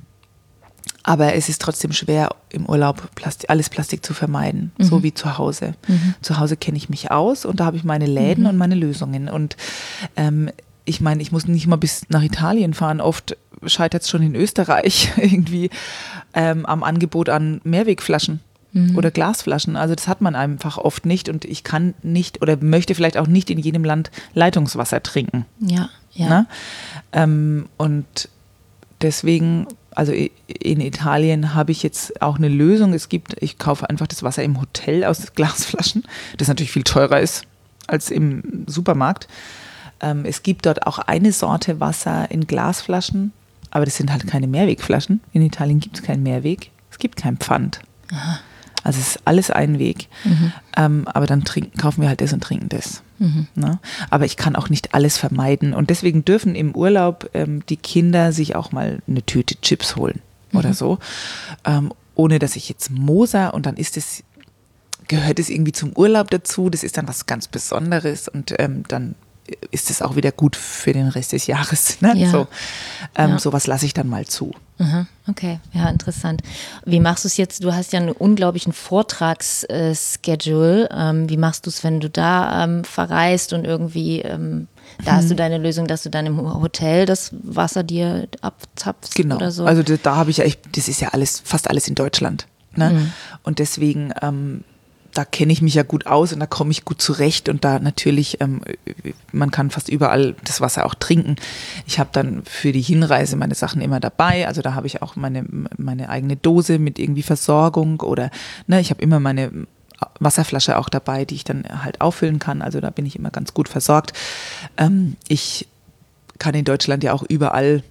aber es ist trotzdem schwer, im Urlaub Plastik, alles Plastik zu vermeiden, mhm. so wie zu Hause. Mhm. Zu Hause kenne ich mich aus und da habe ich meine Läden mhm. und meine Lösungen. Und ähm, ich meine, ich muss nicht mal bis nach Italien fahren. Oft scheitert es schon in Österreich irgendwie ähm, am Angebot an Mehrwegflaschen mhm. oder Glasflaschen. Also das hat man einfach oft nicht und ich kann nicht oder möchte vielleicht auch nicht in jedem Land Leitungswasser trinken. Ja, ja. Ne? Ähm, und deswegen also in Italien habe ich jetzt auch eine Lösung. Es gibt, ich kaufe einfach das Wasser im Hotel aus Glasflaschen, das natürlich viel teurer ist als im Supermarkt. Ähm, es gibt dort auch eine Sorte Wasser in Glasflaschen, aber das sind halt keine Mehrwegflaschen. In Italien gibt es keinen Mehrweg. Es gibt kein Pfand. Aha. Also es ist alles ein Weg. Mhm. Ähm, aber dann trinken, kaufen wir halt das und trinken das. Mhm. Ne? Aber ich kann auch nicht alles vermeiden. Und deswegen dürfen im Urlaub ähm, die Kinder sich auch mal eine Tüte Chips holen mhm. oder so. Ähm, ohne dass ich jetzt Moser und dann ist es, gehört es irgendwie zum Urlaub dazu. Das ist dann was ganz Besonderes und ähm, dann ist es auch wieder gut für den Rest des Jahres. Ne? Ja. So, ähm, ja. Sowas lasse ich dann mal zu. Okay, ja, interessant. Wie machst du es jetzt? Du hast ja einen unglaublichen Vortragsschedule. Ähm, wie machst du es, wenn du da ähm, verreist und irgendwie, ähm, da hast du hm. deine Lösung, dass du dann im Hotel das Wasser dir abzapfst genau. oder so? Also da, da habe ich ja, ich, das ist ja alles, fast alles in Deutschland. Ne? Mhm. Und deswegen ähm, da kenne ich mich ja gut aus und da komme ich gut zurecht und da natürlich, ähm, man kann fast überall das Wasser auch trinken. Ich habe dann für die Hinreise meine Sachen immer dabei, also da habe ich auch meine, meine eigene Dose mit irgendwie Versorgung oder ne, ich habe immer meine Wasserflasche auch dabei, die ich dann halt auffüllen kann, also da bin ich immer ganz gut versorgt. Ähm, ich kann in Deutschland ja auch überall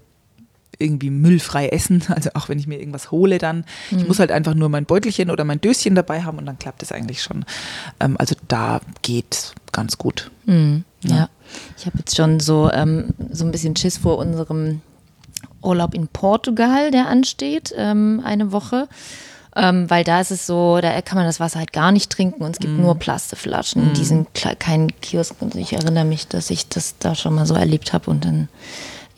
irgendwie müllfrei essen. Also auch wenn ich mir irgendwas hole, dann. Mhm. Ich muss halt einfach nur mein Beutelchen oder mein Döschen dabei haben und dann klappt es eigentlich schon. Ähm, also da geht ganz gut. Mhm. Ja. ja. ich habe jetzt schon so, ähm, so ein bisschen Schiss vor unserem Urlaub in Portugal, der ansteht, ähm, eine Woche. Ähm, weil da ist es so, da kann man das Wasser halt gar nicht trinken und es gibt mm. nur Plastikflaschen mm. in diesen kleinen Kiosken. Und ich erinnere mich, dass ich das da schon mal so erlebt habe und dann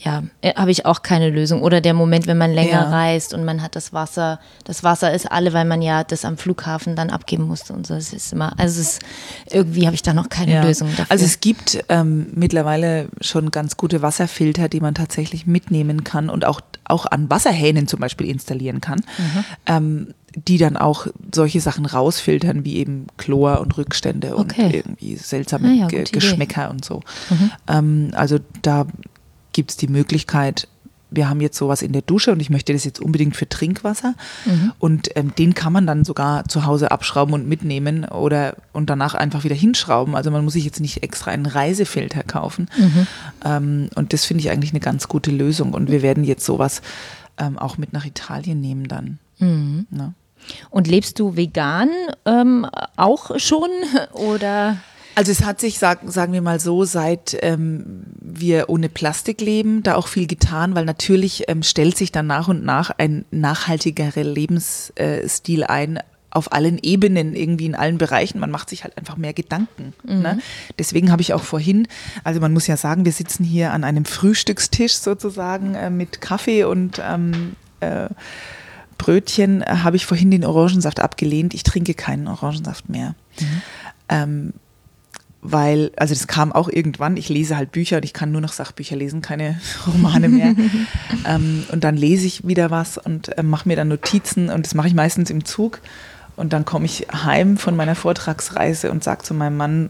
ja, äh, habe ich auch keine Lösung. Oder der Moment, wenn man länger Ja. reist und man hat das Wasser. Das Wasser ist alle, weil man ja das am Flughafen dann abgeben musste und so. Es ist immer, also es ist, irgendwie habe ich da noch keine Ja. Lösung dafür. Also es gibt ähm, mittlerweile schon ganz gute Wasserfilter, die man tatsächlich mitnehmen kann und auch, auch an Wasserhähnen zum Beispiel installieren kann, Mhm. ähm, die dann auch solche Sachen rausfiltern, wie eben Chlor und Rückstände Okay. und irgendwie seltsame Ah ja, Ge gute Idee. Geschmäcker und so. Ähm, also da gibt es die Möglichkeit, wir haben jetzt sowas in der Dusche und ich möchte das jetzt unbedingt für Trinkwasser. Und ähm, den kann man dann sogar zu Hause abschrauben und mitnehmen oder und danach einfach wieder hinschrauben. Also man muss sich jetzt nicht extra einen Reisefilter kaufen. Ähm, und das finde ich eigentlich eine ganz gute Lösung. Und wir werden jetzt sowas ähm, auch mit nach Italien nehmen dann. Ne? und lebst du vegan ähm, auch schon? Oder? Also es hat sich, sag, sagen wir mal so, seit ähm, wir ohne Plastik leben, da auch viel getan, weil natürlich ähm, stellt sich dann nach und nach ein nachhaltigerer Lebensstil ein auf allen Ebenen, irgendwie in allen Bereichen. Man macht sich halt einfach mehr Gedanken. Ne? Deswegen habe ich auch vorhin, also man muss ja sagen, wir sitzen hier an einem Frühstückstisch sozusagen äh, mit Kaffee und ähm, äh, Brötchen, äh, habe ich vorhin den Orangensaft abgelehnt. Ich trinke keinen Orangensaft mehr. Ähm, weil, also das kam auch irgendwann, ich lese halt Bücher und ich kann nur noch Sachbücher lesen, keine Romane mehr. ähm, und dann lese ich wieder was und äh, mache mir dann Notizen und das mache ich meistens im Zug. Und dann komme ich heim von meiner Vortragsreise und sage zu meinem Mann,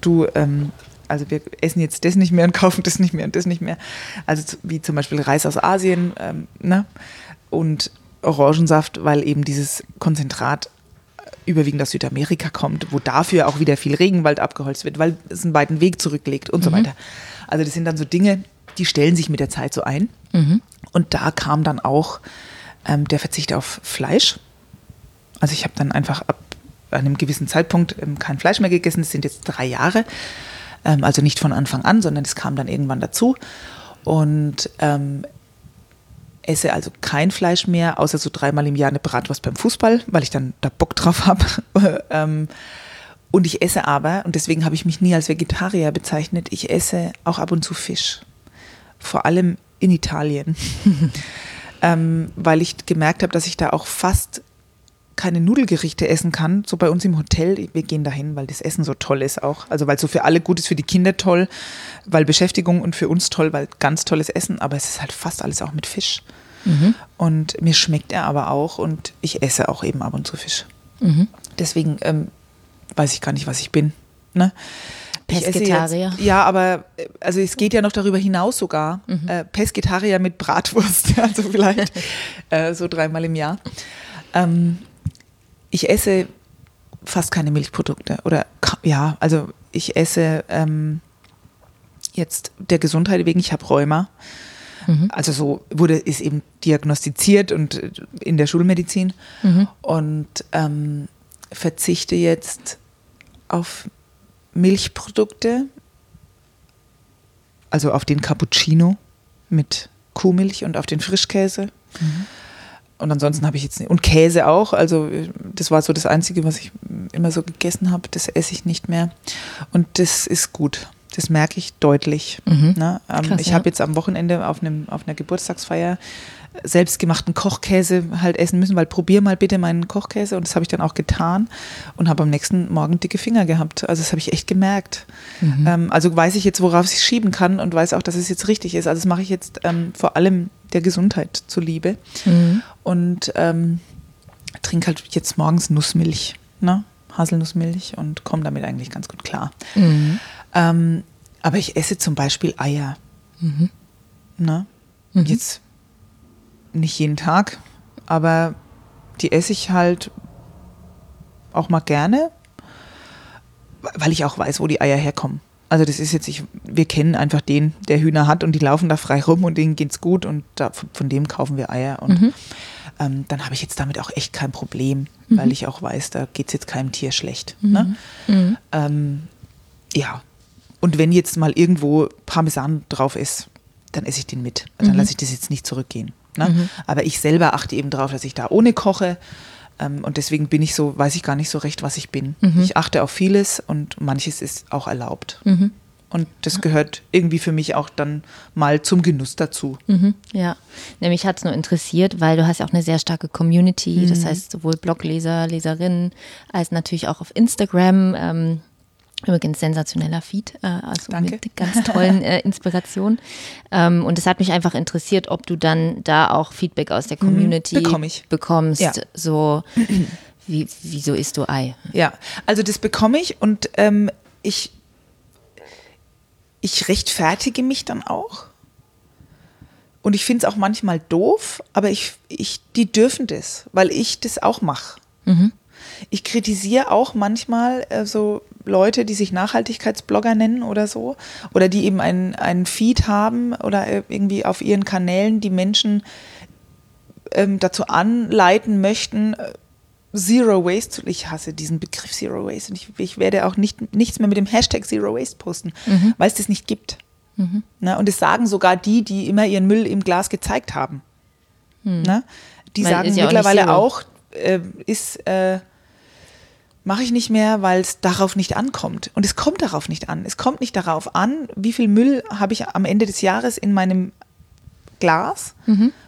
du, ähm, also wir essen jetzt das nicht mehr und kaufen das nicht mehr und das nicht mehr. Also wie zum Beispiel Reis aus Asien ähm, ne? und Orangensaft, weil eben dieses Konzentrat überwiegend aus Südamerika kommt, wo dafür auch wieder viel Regenwald abgeholzt wird, weil es einen weiten Weg zurücklegt und so weiter. Also das sind dann so Dinge, die stellen sich mit der Zeit so ein. Und da kam dann auch ähm, der Verzicht auf Fleisch. Also ich habe dann einfach ab einem gewissen Zeitpunkt ähm, kein Fleisch mehr gegessen. Das sind jetzt drei Jahre. Ähm, also nicht von Anfang an, sondern es kam dann irgendwann dazu. Und ähm, esse also kein Fleisch mehr, außer so dreimal im Jahr eine Bratwurst beim Fußball, weil ich dann da Bock drauf habe. ähm, und ich esse aber, und deswegen habe ich mich nie als Vegetarier bezeichnet, ich esse auch ab und zu Fisch. Vor allem in Italien. ähm, weil ich gemerkt habe, dass ich da auch fast keine Nudelgerichte essen kann. So bei uns im Hotel, wir gehen dahin, weil das Essen so toll ist auch. Also weil es so für alle gut ist, für die Kinder toll, weil Beschäftigung und für uns toll, weil ganz tolles Essen, aber es ist halt fast alles auch mit Fisch. Und mir schmeckt er aber auch und ich esse auch eben ab und zu Fisch. Deswegen ähm, weiß ich gar nicht, was ich bin. Ne? Pesketarier. Jetzt, ja, aber äh, also es geht ja noch darüber hinaus sogar. Äh, Pesketarier mit Bratwurst, also vielleicht äh, so dreimal im Jahr. Ähm, ich esse fast keine Milchprodukte oder ja, also ich esse ähm, jetzt der Gesundheit wegen, ich habe Rheuma. Also so wurde ist eben diagnostiziert und äh, in der Schulmedizin und ähm, verzichte jetzt auf Milchprodukte, also auf den Cappuccino mit Kuhmilch und auf den Frischkäse. Und ansonsten habe ich jetzt nicht, und Käse auch, also das war so das Einzige, was ich immer so gegessen habe, das esse ich nicht mehr. Und das ist gut. Das merke ich deutlich. Ne? Ähm, Krass, ich ja. habe jetzt am Wochenende auf, einem, auf einer Geburtstagsfeier selbstgemachten Kochkäse halt essen müssen, weil probier mal bitte meinen Kochkäse und das habe ich dann auch getan und habe am nächsten Morgen dicke Finger gehabt. Also das habe ich echt gemerkt. Ähm, also weiß ich jetzt, worauf ich schieben kann und weiß auch, dass es jetzt richtig ist. Also das mache ich jetzt ähm, vor allem der Gesundheit zuliebe und ähm, trinke halt jetzt morgens Nussmilch, ne? Haselnussmilch und komme damit eigentlich ganz gut klar. Ähm, aber ich esse zum Beispiel Eier. Ne? Jetzt nicht jeden Tag, aber die esse ich halt auch mal gerne, weil ich auch weiß, wo die Eier herkommen. Also das ist jetzt, ich, wir kennen einfach den, der Hühner hat und die laufen da frei rum und denen geht's gut und da, von, von dem kaufen wir Eier. Und ähm, dann habe ich jetzt damit auch echt kein Problem, weil ich auch weiß, da geht's jetzt keinem Tier schlecht. Ne? Ähm, ja. Und wenn jetzt mal irgendwo Parmesan drauf ist, dann esse ich den mit. Also Dann lasse ich das jetzt nicht zurückgehen. Ne? Aber ich selber achte eben darauf, dass ich da ohne koche. Ähm, und deswegen bin ich so, weiß ich gar nicht so recht, was ich bin. Ich achte auf vieles und manches ist auch erlaubt. Und das gehört irgendwie für mich auch dann mal zum Genuss dazu. Mhm, ja, nämlich hat es nur interessiert, weil du hast ja auch eine sehr starke Community, mhm. das heißt sowohl Blogleser, Leserinnen, als natürlich auch auf Instagram. Ähm, Übrigens sensationeller Feed, äh, also Danke. mit ganz tollen äh, Inspirationen. Ähm, und es hat mich einfach interessiert, ob du dann da auch Feedback aus der mhm, Community Bekomm ich. bekommst. Ja. So, wie, wieso isst du Ei? Ja, also das bekomme ich und ähm, ich, ich rechtfertige mich dann auch. Und ich finde es auch manchmal doof, aber ich, ich, die dürfen das, weil ich das auch mache. Ich kritisiere auch manchmal äh, so Leute, die sich Nachhaltigkeitsblogger nennen oder so, oder die eben einen, einen Feed haben oder äh, irgendwie auf ihren Kanälen die Menschen ähm, dazu anleiten möchten, äh, Zero Waste zu. Ich hasse diesen Begriff Zero Waste und ich, ich werde auch nicht, nichts mehr mit dem Hashtag Zero Waste posten, Mhm. weil es das nicht gibt. Na, und es sagen sogar die, die immer ihren Müll im Glas gezeigt haben. Na, die Weil sagen ja auch mittlerweile Zero. auch, äh, ist, äh, mache ich nicht mehr, weil es darauf nicht ankommt. Und es kommt darauf nicht an. Es kommt nicht darauf an, wie viel Müll habe ich am Ende des Jahres in meinem Glas,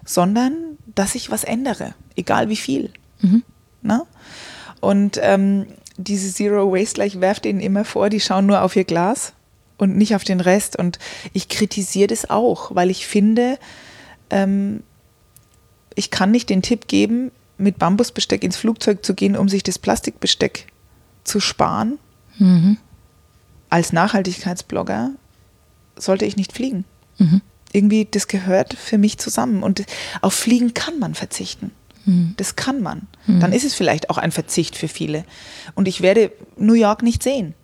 sondern dass ich was ändere, egal wie viel. Na? Und ähm, diese Zero Waste, ich werfe denen immer vor, die schauen nur auf ihr Glas und nicht auf den Rest. Und ich kritisiere das auch, weil ich finde, ähm, ich kann nicht den Tipp geben, mit Bambusbesteck ins Flugzeug zu gehen, um sich das Plastikbesteck zu sparen. Als Nachhaltigkeitsblogger sollte ich nicht fliegen. Irgendwie, das gehört für mich zusammen. Und auf Fliegen kann man verzichten. Das kann man. Dann ist es vielleicht auch ein Verzicht für viele. Und ich werde New York nicht sehen.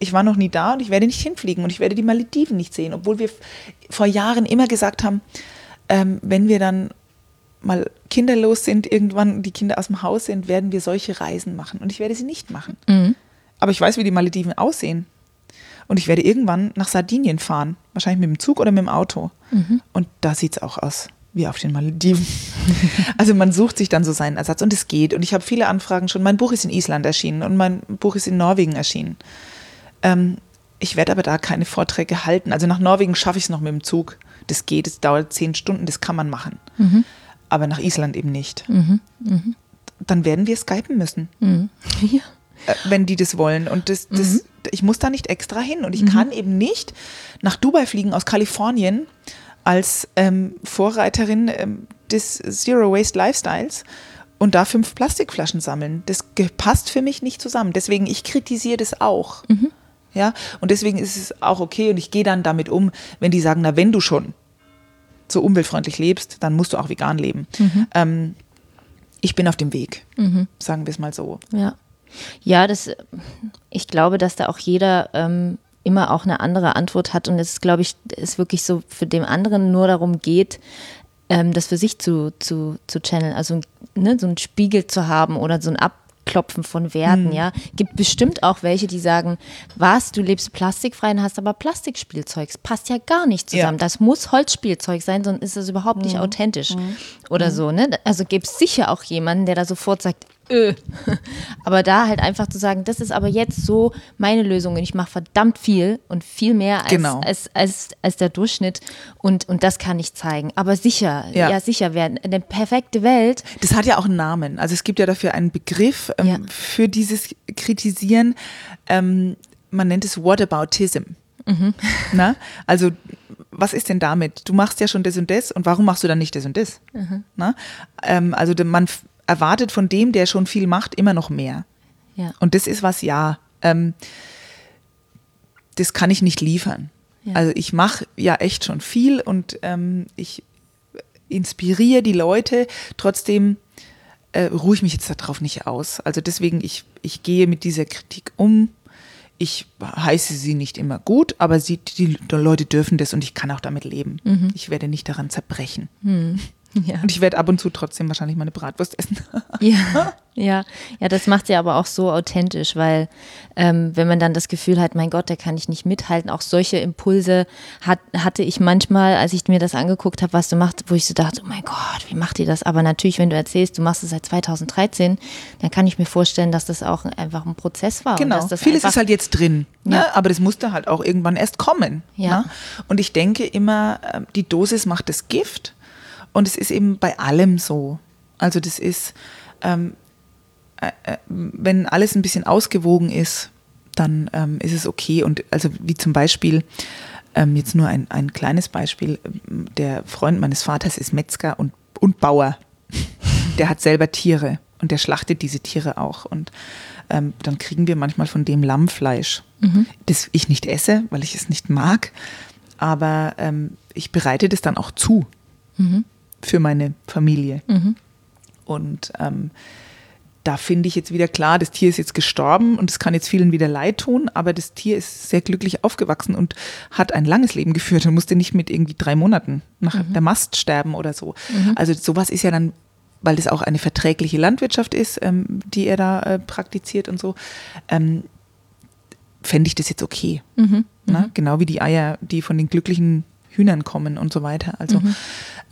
Ich war noch nie da und ich werde nicht hinfliegen und ich werde die Malediven nicht sehen, obwohl wir vor Jahren immer gesagt haben, ähm, wenn wir dann mal kinderlos sind, irgendwann die Kinder aus dem Haus sind, werden wir solche Reisen machen. Und ich werde sie nicht machen. Aber ich weiß, wie die Malediven aussehen. Und ich werde irgendwann nach Sardinien fahren. Wahrscheinlich mit dem Zug oder mit dem Auto. Und da sieht es auch aus wie auf den Malediven. also man sucht sich dann so seinen Ersatz und es geht. Und ich habe viele Anfragen schon. Mein Buch ist in Island erschienen und mein Buch ist in Norwegen erschienen. Ähm, ich werde aber da keine Vorträge halten. Also nach Norwegen schaffe ich es noch mit dem Zug. Das geht, es dauert zehn Stunden, das kann man machen. Aber nach Island eben nicht. Dann werden wir skypen müssen Ja. äh, wenn die das wollen. Und das, das, ich muss da nicht extra hin. Und ich kann eben nicht nach Dubai fliegen aus Kalifornien als ähm, Vorreiterin ähm, des Zero Waste Lifestyles und da fünf Plastikflaschen sammeln. Das passt für mich nicht zusammen. Deswegen, ich kritisiere das auch. Ja, und deswegen ist es auch okay und ich gehe dann damit um, wenn die sagen, na, wenn du schon so umweltfreundlich lebst, dann musst du auch vegan leben. Ähm, ich bin auf dem Weg, sagen wir es mal so. Ja. Ja, das, ich glaube, dass da auch jeder ähm, immer auch eine andere Antwort hat und es ist, glaube ich, es wirklich so für den anderen nur darum geht, ähm, das für sich zu, zu, zu channeln, also ne, so einen Spiegel zu haben oder so ein Abklopfen von Werten, ja. Gibt bestimmt auch welche, die sagen, was, du lebst plastikfrei und hast aber Plastikspielzeug. Das passt ja gar nicht zusammen. Ja. Das muss Holzspielzeug sein, sonst ist das überhaupt nicht authentisch. Oder so, ne? Also gibt es sicher auch jemanden, der da sofort sagt, öh. Aber da halt einfach zu sagen, das ist aber jetzt so meine Lösung und ich mache verdammt viel und viel mehr als, Genau. als, als, als der Durchschnitt und, und das kann ich zeigen. Aber sicher, ja, Ja. sicher werden. Eine perfekte Welt. Das hat ja auch einen Namen. Also es gibt ja dafür einen Begriff ähm, Ja. für dieses Kritisieren. Ähm, man nennt es Whataboutism. Na? Also was ist denn damit? Du machst ja schon das und das und warum machst du dann nicht das und das? Na? Ähm, also man erwartet von dem, der schon viel macht, immer noch mehr. Ja. Und das ist was, ja, ähm, das kann ich nicht liefern. Ja. Also ich mache ja echt schon viel und ähm, ich inspiriere die Leute. Trotzdem äh, ruhe ich mich jetzt darauf nicht aus. Also deswegen, ich, ich gehe mit dieser Kritik um. Ich heiße sie nicht immer gut, aber sie, die, die Leute dürfen das und ich kann auch damit leben. Ich werde nicht daran zerbrechen. Ja. Und ich werde ab und zu trotzdem wahrscheinlich meine Bratwurst essen. ja, ja, ja, das macht sie aber auch so authentisch, weil ähm, wenn man dann das Gefühl hat, mein Gott, da kann ich nicht mithalten, auch solche Impulse hat, hatte ich manchmal, als ich mir das angeguckt habe, was du machst, wo ich so dachte, oh mein Gott, wie macht ihr das? Aber natürlich, wenn du erzählst, du machst es seit 2013, dann kann ich mir vorstellen, dass das auch einfach ein Prozess war. Genau, vieles ist halt jetzt drin, ne? ja. aber das musste halt auch irgendwann erst kommen. Ja. Ne? Und ich denke immer, ähm, die Dosis macht das Gift. Und es ist eben bei allem so. Also das ist, ähm, äh, äh, wenn alles ein bisschen ausgewogen ist, dann ähm, ist es okay. Und also wie zum Beispiel, ähm, jetzt nur ein, ein kleines Beispiel, der Freund meines Vaters ist Metzger und, und Bauer. Der hat selber Tiere und der schlachtet diese Tiere auch. Und ähm, dann kriegen wir manchmal von dem Lammfleisch, mhm. das ich nicht esse, weil ich es nicht mag. Aber ähm, ich bereite das dann auch zu. Mhm für meine Familie. Mhm. Und ähm, da finde ich jetzt wieder klar, das Tier ist jetzt gestorben und es kann jetzt vielen wieder leid tun, aber das Tier ist sehr glücklich aufgewachsen und hat ein langes Leben geführt und musste nicht mit irgendwie drei Monaten nach mhm. der Mast sterben oder so. Mhm. Also sowas ist ja dann, weil das auch eine verträgliche Landwirtschaft ist, ähm, die er da äh, praktiziert und so, ähm, fände ich das jetzt okay. Mhm. Na, mhm. genau wie die Eier, die von den glücklichen Hühnern kommen und so weiter. Also mhm.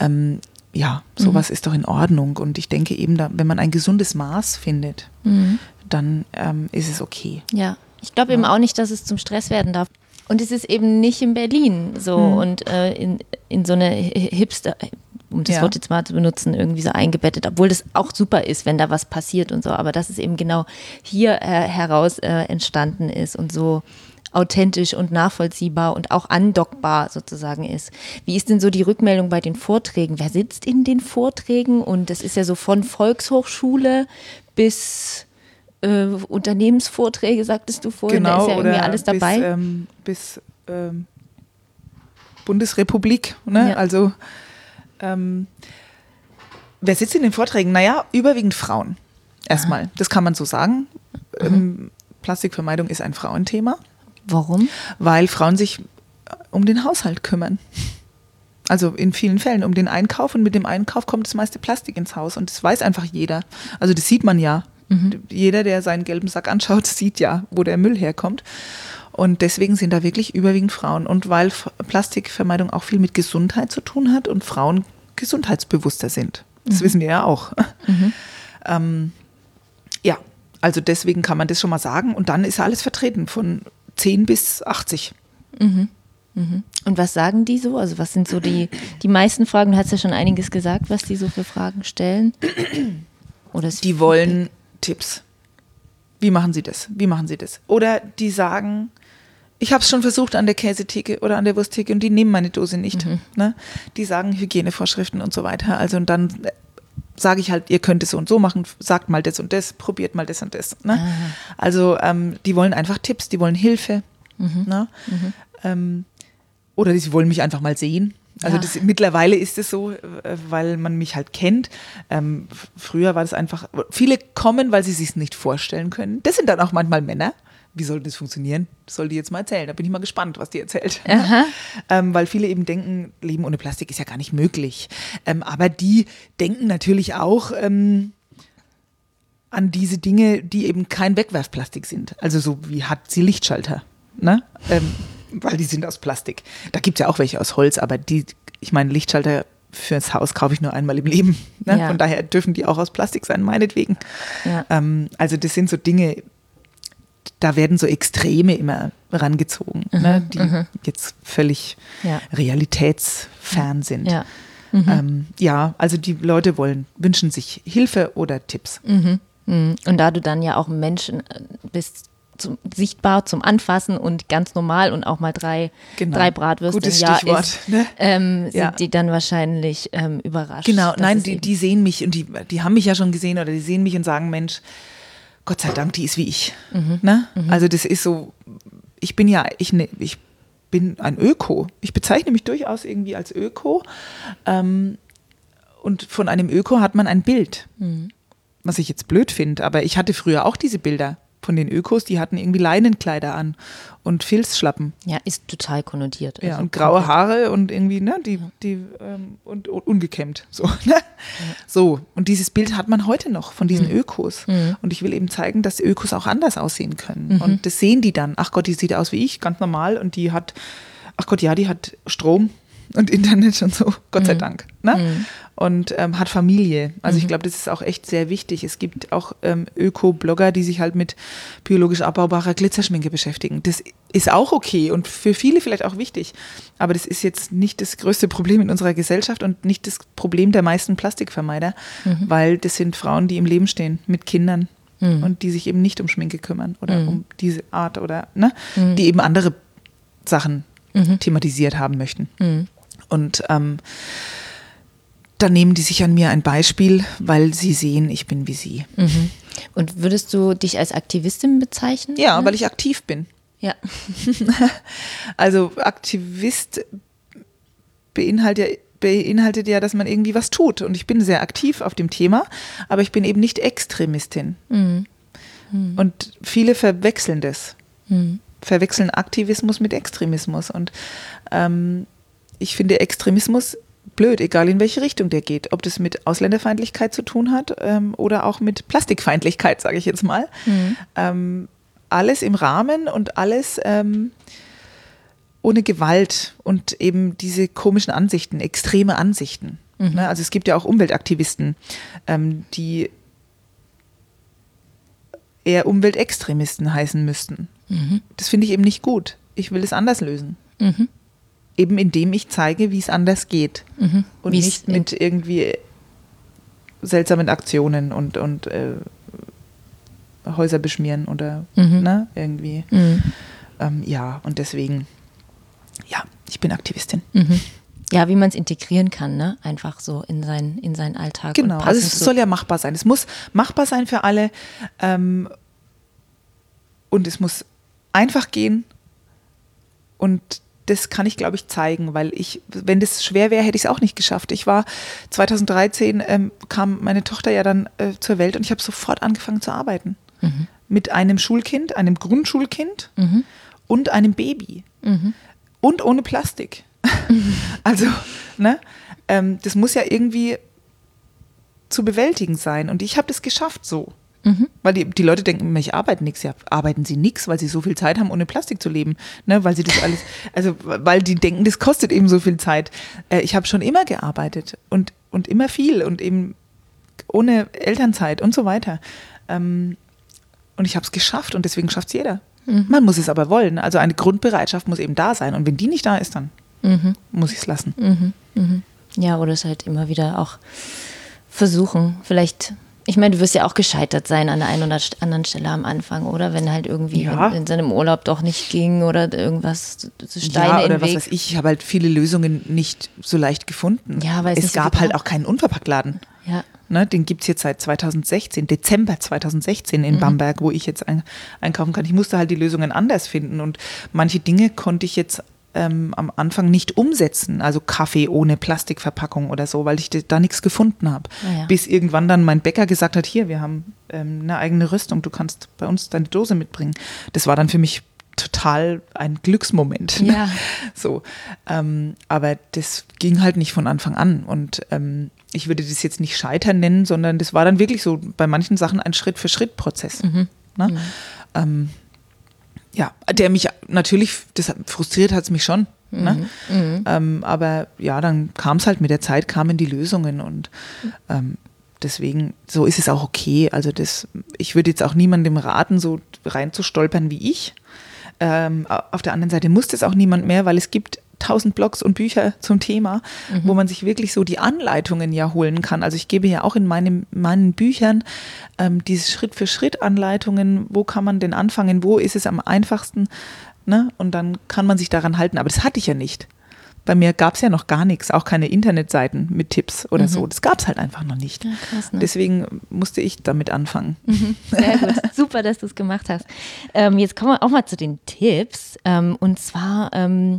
ähm, ja, sowas mhm. ist doch in Ordnung. Und ich denke eben, da, wenn man ein gesundes Maß findet, mhm. dann ähm, ist es okay. Ja, ich glaube ja. eben auch nicht, dass es zum Stress werden darf. Und es ist eben nicht in Berlin so mhm. und äh, in, in so eine Hipster, um das ja. Wort jetzt mal zu benutzen, irgendwie so eingebettet, obwohl das auch super ist, wenn da was passiert und so, aber dass es eben genau hier äh, heraus äh, entstanden ist und so authentisch und nachvollziehbar und auch andockbar sozusagen ist. Wie ist denn so die Rückmeldung bei den Vorträgen? Wer sitzt in den Vorträgen? Und das ist ja so von Volkshochschule bis äh, Unternehmensvorträge, sagtest du vorhin, genau, da ist ja irgendwie alles dabei. Bis, ähm, bis ähm, Bundesrepublik, ne? Ja. Also ähm, wer sitzt in den Vorträgen? Naja, überwiegend Frauen. Erstmal, Aha. das kann man so sagen. Mhm. Plastikvermeidung ist ein Frauenthema. Warum? Weil Frauen sich um den Haushalt kümmern. Also in vielen Fällen um den Einkauf und mit dem Einkauf kommt das meiste Plastik ins Haus und das weiß einfach jeder. Also das sieht man ja. Mhm. Jeder, der seinen gelben Sack anschaut, sieht ja, wo der Müll herkommt. Und deswegen sind da wirklich überwiegend Frauen. Und weil Plastikvermeidung auch viel mit Gesundheit zu tun hat und Frauen gesundheitsbewusster sind. Das mhm. wissen wir ja auch. Mhm. Ähm, ja, also deswegen kann man das schon mal sagen. Und dann ist alles vertreten von 10 bis 80. Mhm. Mhm. Und was sagen die so? Also was sind so die, die meisten Fragen? Du hast ja schon einiges gesagt, was die so für Fragen stellen. Oder die wollen Tipps. Wie machen sie das? Wie machen sie das? Oder die sagen, ich habe es schon versucht an der Käsetheke oder an der Wursttheke und die nehmen meine Dose nicht. Mhm. Ne? Die sagen Hygienevorschriften und so weiter. Also und dann sage ich halt, ihr könnt es so und so machen, sagt mal das und das, probiert mal das und das. Ne? Also ähm, die wollen einfach Tipps, die wollen Hilfe. Mhm. Ne? Mhm. Ähm, oder sie wollen mich einfach mal sehen. Also ja. das, mittlerweile ist es so, äh, weil man mich halt kennt. Ähm, früher war das einfach, viele kommen, weil sie sich nicht vorstellen können. Das sind dann auch manchmal Männer wie soll das funktionieren? Das soll die jetzt mal erzählen. Da bin ich mal gespannt, was die erzählt. ähm, weil viele eben denken, Leben ohne Plastik ist ja gar nicht möglich. Ähm, aber die denken natürlich auch ähm, an diese Dinge, die eben kein Wegwerfplastik sind. Also so wie hat sie Lichtschalter. Ne? Ähm, weil die sind aus Plastik. Da gibt es ja auch welche aus Holz, aber die, ich meine, Lichtschalter fürs Haus kaufe ich nur einmal im Leben. Ne? Ja. Von daher dürfen die auch aus Plastik sein, meinetwegen. Ja. Ähm, also das sind so Dinge, da werden so Extreme immer rangezogen, mhm, ne, die mhm. jetzt völlig ja. realitätsfern sind. Ja. Mhm. Ähm, ja, also die Leute wollen, wünschen sich Hilfe oder Tipps. Mhm. Mhm. Und da du dann ja auch Menschen äh, bist, zum, sichtbar zum Anfassen und ganz normal und auch mal drei, genau. drei Bratwürste Gutes im Jahr Stichwort, ist, ne? ähm, sind ja. die dann wahrscheinlich ähm, überrascht. Genau, nein, die, die sehen mich und die, die haben mich ja schon gesehen oder die sehen mich und sagen, Mensch, Gott sei Dank, die ist wie ich. Mhm. Ne? Mhm. Also das ist so, ich bin ja, ich, ne, ich bin ein Öko. Ich bezeichne mich durchaus irgendwie als Öko. Ähm, und von einem Öko hat man ein Bild. Mhm. Was ich jetzt blöd finde, aber ich hatte früher auch diese Bilder. Von den Ökos, die hatten irgendwie Leinenkleider an und Filzschlappen. Ja, ist total konnotiert. Ja, also und graue. Haare und irgendwie, ne, die, die, ähm, und, und, ungekämmt. So, ne? Ja. so, und dieses Bild hat man heute noch von diesen mhm. Ökos. Mhm. Und ich will eben zeigen, dass Ökos auch anders aussehen können. Mhm. Und das sehen die dann. Ach Gott, die sieht aus wie ich, ganz normal. Und die hat, ach Gott, ja, die hat Strom und Internet und so, Gott sei mhm. Dank. Ne? Mhm. Und ähm, hat Familie. Also mhm. ich glaube, das ist auch echt sehr wichtig. Es gibt auch ähm, Öko-Blogger, die sich halt mit biologisch abbaubarer Glitzerschminke beschäftigen. Das ist auch okay und für viele vielleicht auch wichtig. Aber das ist jetzt nicht das größte Problem in unserer Gesellschaft und nicht das Problem der meisten Plastikvermeider, mhm. weil das sind Frauen, die im Leben stehen mit Kindern. Mhm. Und die sich eben nicht um Schminke kümmern oder mhm. um diese Art oder, ne, die eben andere Sachen thematisiert haben möchten. Und ähm, dann nehmen die sich an mir ein Beispiel, weil sie sehen, ich bin wie sie. Mhm. Und würdest du dich als Aktivistin bezeichnen? Ja, weil ich aktiv bin. Ja. also Aktivist beinhaltet, beinhaltet ja, dass man irgendwie was tut. Und ich bin sehr aktiv auf dem Thema, aber ich bin eben nicht Extremistin. Mhm. Mhm. Und viele verwechseln das. Mhm. Verwechseln Aktivismus mit Extremismus. Und ähm, ich finde Extremismus blöd, egal in welche Richtung der geht. Ob das mit Ausländerfeindlichkeit zu tun hat ähm, oder auch mit Plastikfeindlichkeit, sage ich jetzt mal. Mhm. Ähm, alles im Rahmen und alles ähm, ohne Gewalt und eben diese komischen Ansichten, extreme Ansichten. Mhm. Ne? Also es gibt ja auch Umweltaktivisten, ähm, die eher Umweltextremisten heißen müssten. Mhm. Das finde ich eben nicht gut. Ich will es anders lösen. Mhm eben indem ich zeige, wie es anders geht. Mhm. Und Wie's nicht mit irgendwie seltsamen Aktionen und, und äh, Häuser beschmieren oder mhm. ne, irgendwie. Mhm. Ähm, ja, und deswegen, ja, ich bin Aktivistin. Mhm. Ja, wie man es integrieren kann, ne? Einfach so in, sein, in seinen Alltag. Genau, also es soll ja machbar sein. Es muss machbar sein für alle ähm, und es muss einfach gehen und das kann ich, glaube ich, zeigen, weil ich, wenn das schwer wäre, hätte ich es auch nicht geschafft. Ich war 2013 ähm, kam meine Tochter ja dann äh, zur Welt und ich habe sofort angefangen zu arbeiten. Mhm. Mit einem Schulkind, einem Grundschulkind mhm. und einem Baby. Mhm. Und ohne Plastik. also, ne? Ähm, das muss ja irgendwie zu bewältigen sein. Und ich habe das geschafft so. Mhm. Weil die, die Leute denken, ich arbeite nichts. Ja, arbeiten sie nichts, weil sie so viel Zeit haben, ohne Plastik zu leben. Ne? Weil sie das alles, also weil die denken, das kostet eben so viel Zeit. Äh, ich habe schon immer gearbeitet und, und immer viel und eben ohne Elternzeit und so weiter. Ähm, und ich habe es geschafft und deswegen schafft es jeder. Mhm. Man muss es aber wollen. Also eine Grundbereitschaft muss eben da sein. Und wenn die nicht da ist, dann mhm. muss ich es lassen. Mhm. Mhm. Ja, oder es halt immer wieder auch versuchen. Vielleicht ich meine, du wirst ja auch gescheitert sein an der einen oder anderen Stelle am Anfang, oder? Wenn halt irgendwie ja. in seinem Urlaub doch nicht ging oder irgendwas, Steine ja, oder was Weg. weiß ich. Ich habe halt viele Lösungen nicht so leicht gefunden. Ja, weil es, es gab so halt auch keinen Unverpacktladen. Ja. Ne, den gibt es jetzt seit 2016, Dezember 2016 in mhm. Bamberg, wo ich jetzt ein, einkaufen kann. Ich musste halt die Lösungen anders finden und manche Dinge konnte ich jetzt ähm, am Anfang nicht umsetzen, also Kaffee ohne Plastikverpackung oder so, weil ich da nichts gefunden habe. Ah, ja. Bis irgendwann dann mein Bäcker gesagt hat, hier, wir haben ähm, eine eigene Rüstung, du kannst bei uns deine Dose mitbringen. Das war dann für mich total ein Glücksmoment. Ne? Ja. So, ähm, aber das ging halt nicht von Anfang an und ähm, ich würde das jetzt nicht Scheitern nennen, sondern das war dann wirklich so bei manchen Sachen ein Schritt-für-Schritt-Prozess. Mhm. Ne? Mhm. Ähm, ja, der mich natürlich, das frustriert hat es mich schon. Ne? Mhm. Mhm. Ähm, aber ja, dann kam es halt mit der Zeit, kamen die Lösungen und ähm, deswegen, so ist es auch okay. Also das, ich würde jetzt auch niemandem raten, so reinzustolpern wie ich. Ähm, auf der anderen Seite muss das auch niemand mehr, weil es gibt tausend Blogs und Bücher zum Thema, mhm. wo man sich wirklich so die Anleitungen ja holen kann. Also ich gebe ja auch in meinem, meinen Büchern ähm, diese Schritt-für-Schritt-Anleitungen, wo kann man denn anfangen, wo ist es am einfachsten, ne? Und dann kann man sich daran halten. Aber das hatte ich ja nicht. Bei mir gab es ja noch gar nichts, auch keine Internetseiten mit Tipps oder mhm. so. Das gab es halt einfach noch nicht. Ja, krass, ne? Deswegen musste ich damit anfangen. Mhm. Sehr gut. Super, dass du es gemacht hast. Ähm, jetzt kommen wir auch mal zu den Tipps. Ähm, und zwar ähm,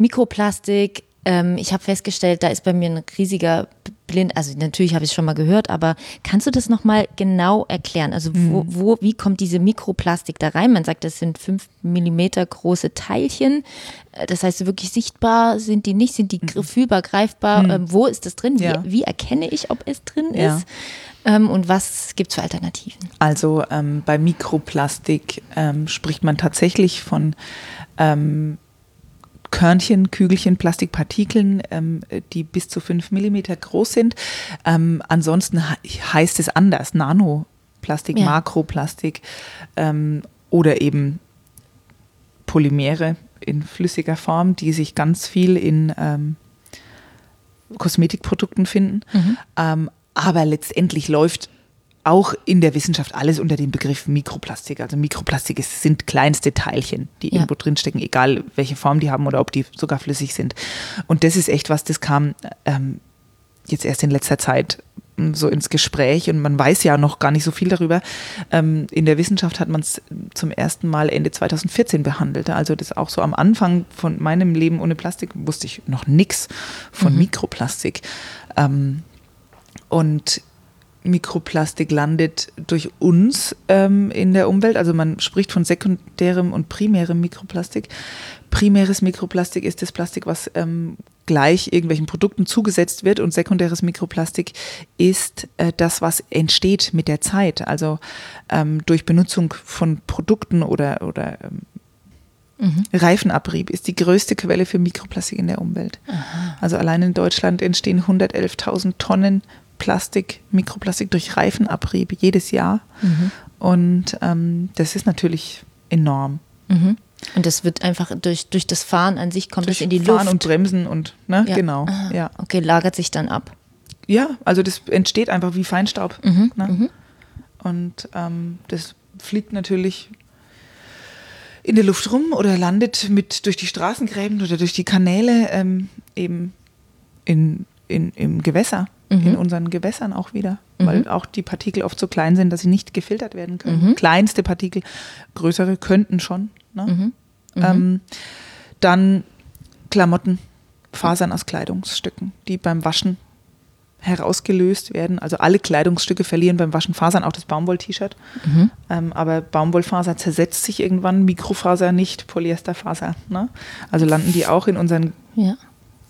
Mikroplastik. Ähm, ich habe festgestellt, da ist bei mir ein riesiger blind, also natürlich habe ich es schon mal gehört, aber kannst du das nochmal genau erklären? Also wo, Mhm. wo, wie kommt diese Mikroplastik da rein? Man sagt, das sind fünf Millimeter große Teilchen. Äh, Das heißt, wirklich sichtbar sind die nicht, sind die gr- fühlbar, greifbar? Ähm, wo ist das drin? Wie, Mhm. Ja. wie erkenne ich, ob es drin Ja. ist? Ähm, und was gibt es für Alternativen? Also ähm, bei Mikroplastik ähm, spricht man tatsächlich von ähm, Körnchen, Kügelchen, Plastikpartikeln, ähm, die bis zu 5 Millimeter groß sind. Ähm, ansonsten he heißt es anders, Nanoplastik, Ja. Makroplastik ähm, oder eben Polymere in flüssiger Form, die sich ganz viel in ähm, Kosmetikprodukten finden. Ähm, aber letztendlich läuft auch in der Wissenschaft alles unter dem Begriff Mikroplastik. Also Mikroplastik ist, sind kleinste Teilchen, die Ja. irgendwo drinstecken, egal welche Form die haben oder ob die sogar flüssig sind. Und das ist echt was, das kam ähm, jetzt erst in letzter Zeit m, so ins Gespräch und man weiß ja noch gar nicht so viel darüber. Ähm, in der Wissenschaft hat man es zum ersten Mal Ende 2014 behandelt. Also das auch so am Anfang von meinem Leben ohne Plastik wusste ich noch nichts von Mikroplastik. Ähm, und Mikroplastik landet durch uns ähm, in der Umwelt. Also man spricht von sekundärem und primärem Mikroplastik. Primäres Mikroplastik ist das Plastik, was ähm, gleich irgendwelchen Produkten zugesetzt wird und sekundäres Mikroplastik ist äh, das, was entsteht mit der Zeit. Also ähm, durch Benutzung von Produkten oder, oder ähm, Reifenabrieb ist die größte Quelle für Mikroplastik in der Umwelt. Also allein in Deutschland entstehen 111.000 Tonnen Plastik, Mikroplastik durch Reifenabrieb jedes Jahr. Und ähm, das ist natürlich enorm. Mhm. Und das wird einfach durch, durch das Fahren an sich kommt Durch das in die Fahren Luft. und Bremsen und, ne, Ja. genau. Aha. Ja. Okay, lagert sich dann ab. ja, also das entsteht einfach wie Feinstaub. Mhm, Ne? Und ähm, das fliegt natürlich in der Luft rum oder landet mit durch die Straßengräben oder durch die Kanäle ähm, eben in, in, im Gewässer, Mhm. in unseren Gewässern auch wieder, weil auch die Partikel oft so klein sind, dass sie nicht gefiltert werden können. Mhm. Kleinste Partikel, größere könnten schon. Ne? Mhm. Ähm, dann Klamotten, Fasern aus Kleidungsstücken, die beim Waschen herausgelöst werden. Also alle Kleidungsstücke verlieren beim Waschen Fasern, auch das Baumwoll-T-Shirt. Mhm. Ähm, aber Baumwollfaser zersetzt sich irgendwann, Mikrofaser nicht, Polyesterfaser. Ne? Also landen die auch in unseren Ja.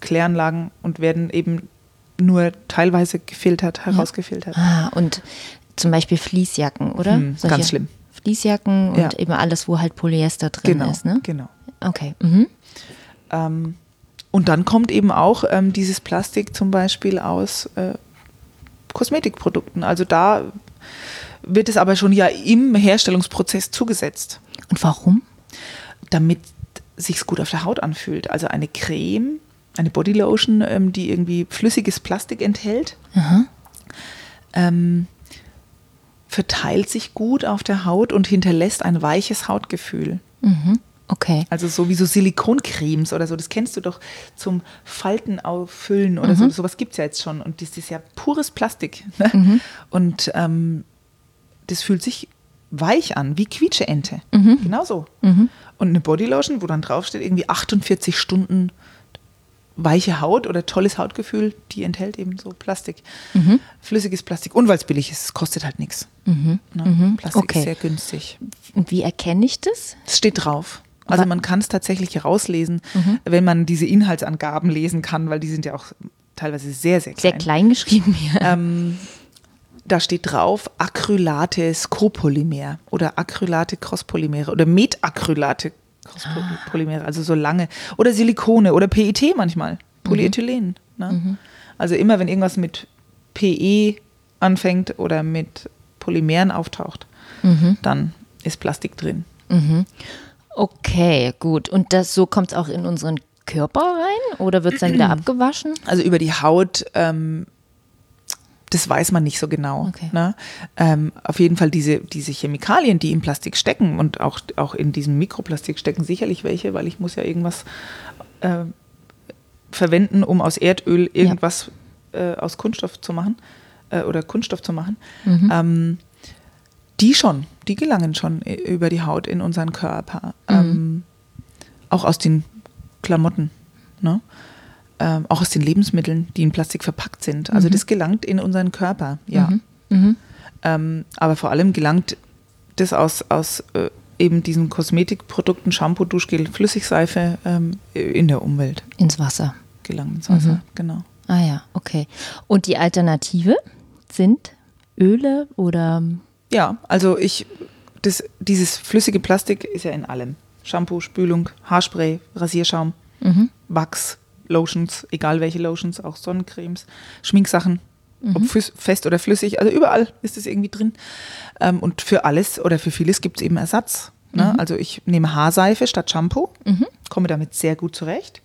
Kläranlagen und werden eben nur teilweise gefiltert, herausgefiltert. Ah, und zum Beispiel Fließjacken, oder? Hm, ganz schlimm. Fließjacken und Ja. eben alles, wo halt Polyester drin Genau, ist, ne? genau. Okay. Mhm. Ähm, und dann kommt eben auch ähm, dieses Plastik zum Beispiel aus äh, Kosmetikprodukten. Also da wird es aber schon ja im Herstellungsprozess zugesetzt, Und warum? damit sich's gut auf der Haut anfühlt. Also eine Creme, eine Bodylotion, ähm, die irgendwie flüssiges Plastik enthält, ähm, verteilt sich gut auf der Haut und hinterlässt ein weiches Hautgefühl. Mhm. Okay. Also so wie so Silikoncremes oder so, das kennst du doch zum Falten auffüllen oder so. Sowas gibt es ja jetzt schon. Und das ist ja pures Plastik. Ne? Und ähm, das fühlt sich weich an, wie Quietscheente. Genau so. Und eine Bodylotion, wo dann draufsteht, irgendwie 48 Stunden weiche Haut oder tolles Hautgefühl, die enthält eben so Plastik. Flüssiges Plastik. Und weil es billig ist, es kostet halt nichts. Ne? Plastik Okay. ist sehr günstig. Und wie erkenne ich das? Es steht drauf. Also man kann es tatsächlich herauslesen, wenn man diese Inhaltsangaben lesen kann, weil die sind ja auch teilweise sehr, sehr klein. Sehr klein geschrieben hier. Ähm, da steht drauf Acrylates Copolymer oder Acrylate Crosspolymere oder Metacrylate Crosspolymere, also so lange. Oder Silikone oder PET manchmal, Polyethylen. Ne? Also immer wenn irgendwas mit PE anfängt oder mit Polymeren auftaucht, dann ist Plastik drin. Okay, gut. Und das so kommt es auch in unseren Körper rein oder wird es dann wieder abgewaschen? Also über die Haut, ähm, das weiß man nicht so genau. Okay. Ne? Ähm, auf jeden Fall diese, diese Chemikalien, die im Plastik stecken und auch, auch in diesem Mikroplastik stecken sicherlich welche, weil ich muss ja irgendwas äh, verwenden, um aus Erdöl irgendwas äh, aus Kunststoff zu machen äh, oder Kunststoff zu machen. Ähm, die schon, die gelangen schon äh, über die Haut in unseren Körper. Ähm, auch aus den Klamotten. Ne? Ähm, auch aus den Lebensmitteln, die in Plastik verpackt sind. Also Mhm. das gelangt in unseren Körper, ja. Mhm. Ähm, aber vor allem gelangt das aus, aus äh, eben diesen Kosmetikprodukten, Shampoo, Duschgel, Flüssigseife ähm, in der Umwelt Ins Wasser. gelangt ins Wasser. Mhm. Genau. Ah ja, okay. Und die Alternative sind Öle oder Ja, also ich, das, dieses flüssige Plastik ist ja in allem. Shampoo, Spülung, Haarspray, Rasierschaum, Mhm. Wachs, Lotions, egal welche Lotions, auch Sonnencremes, Schminksachen, Mhm. ob fest oder flüssig, also überall ist es irgendwie drin. Ähm, und für alles oder für vieles gibt es eben Ersatz. Ne? Also ich nehme Haarseife statt Shampoo, komme damit sehr gut zurecht.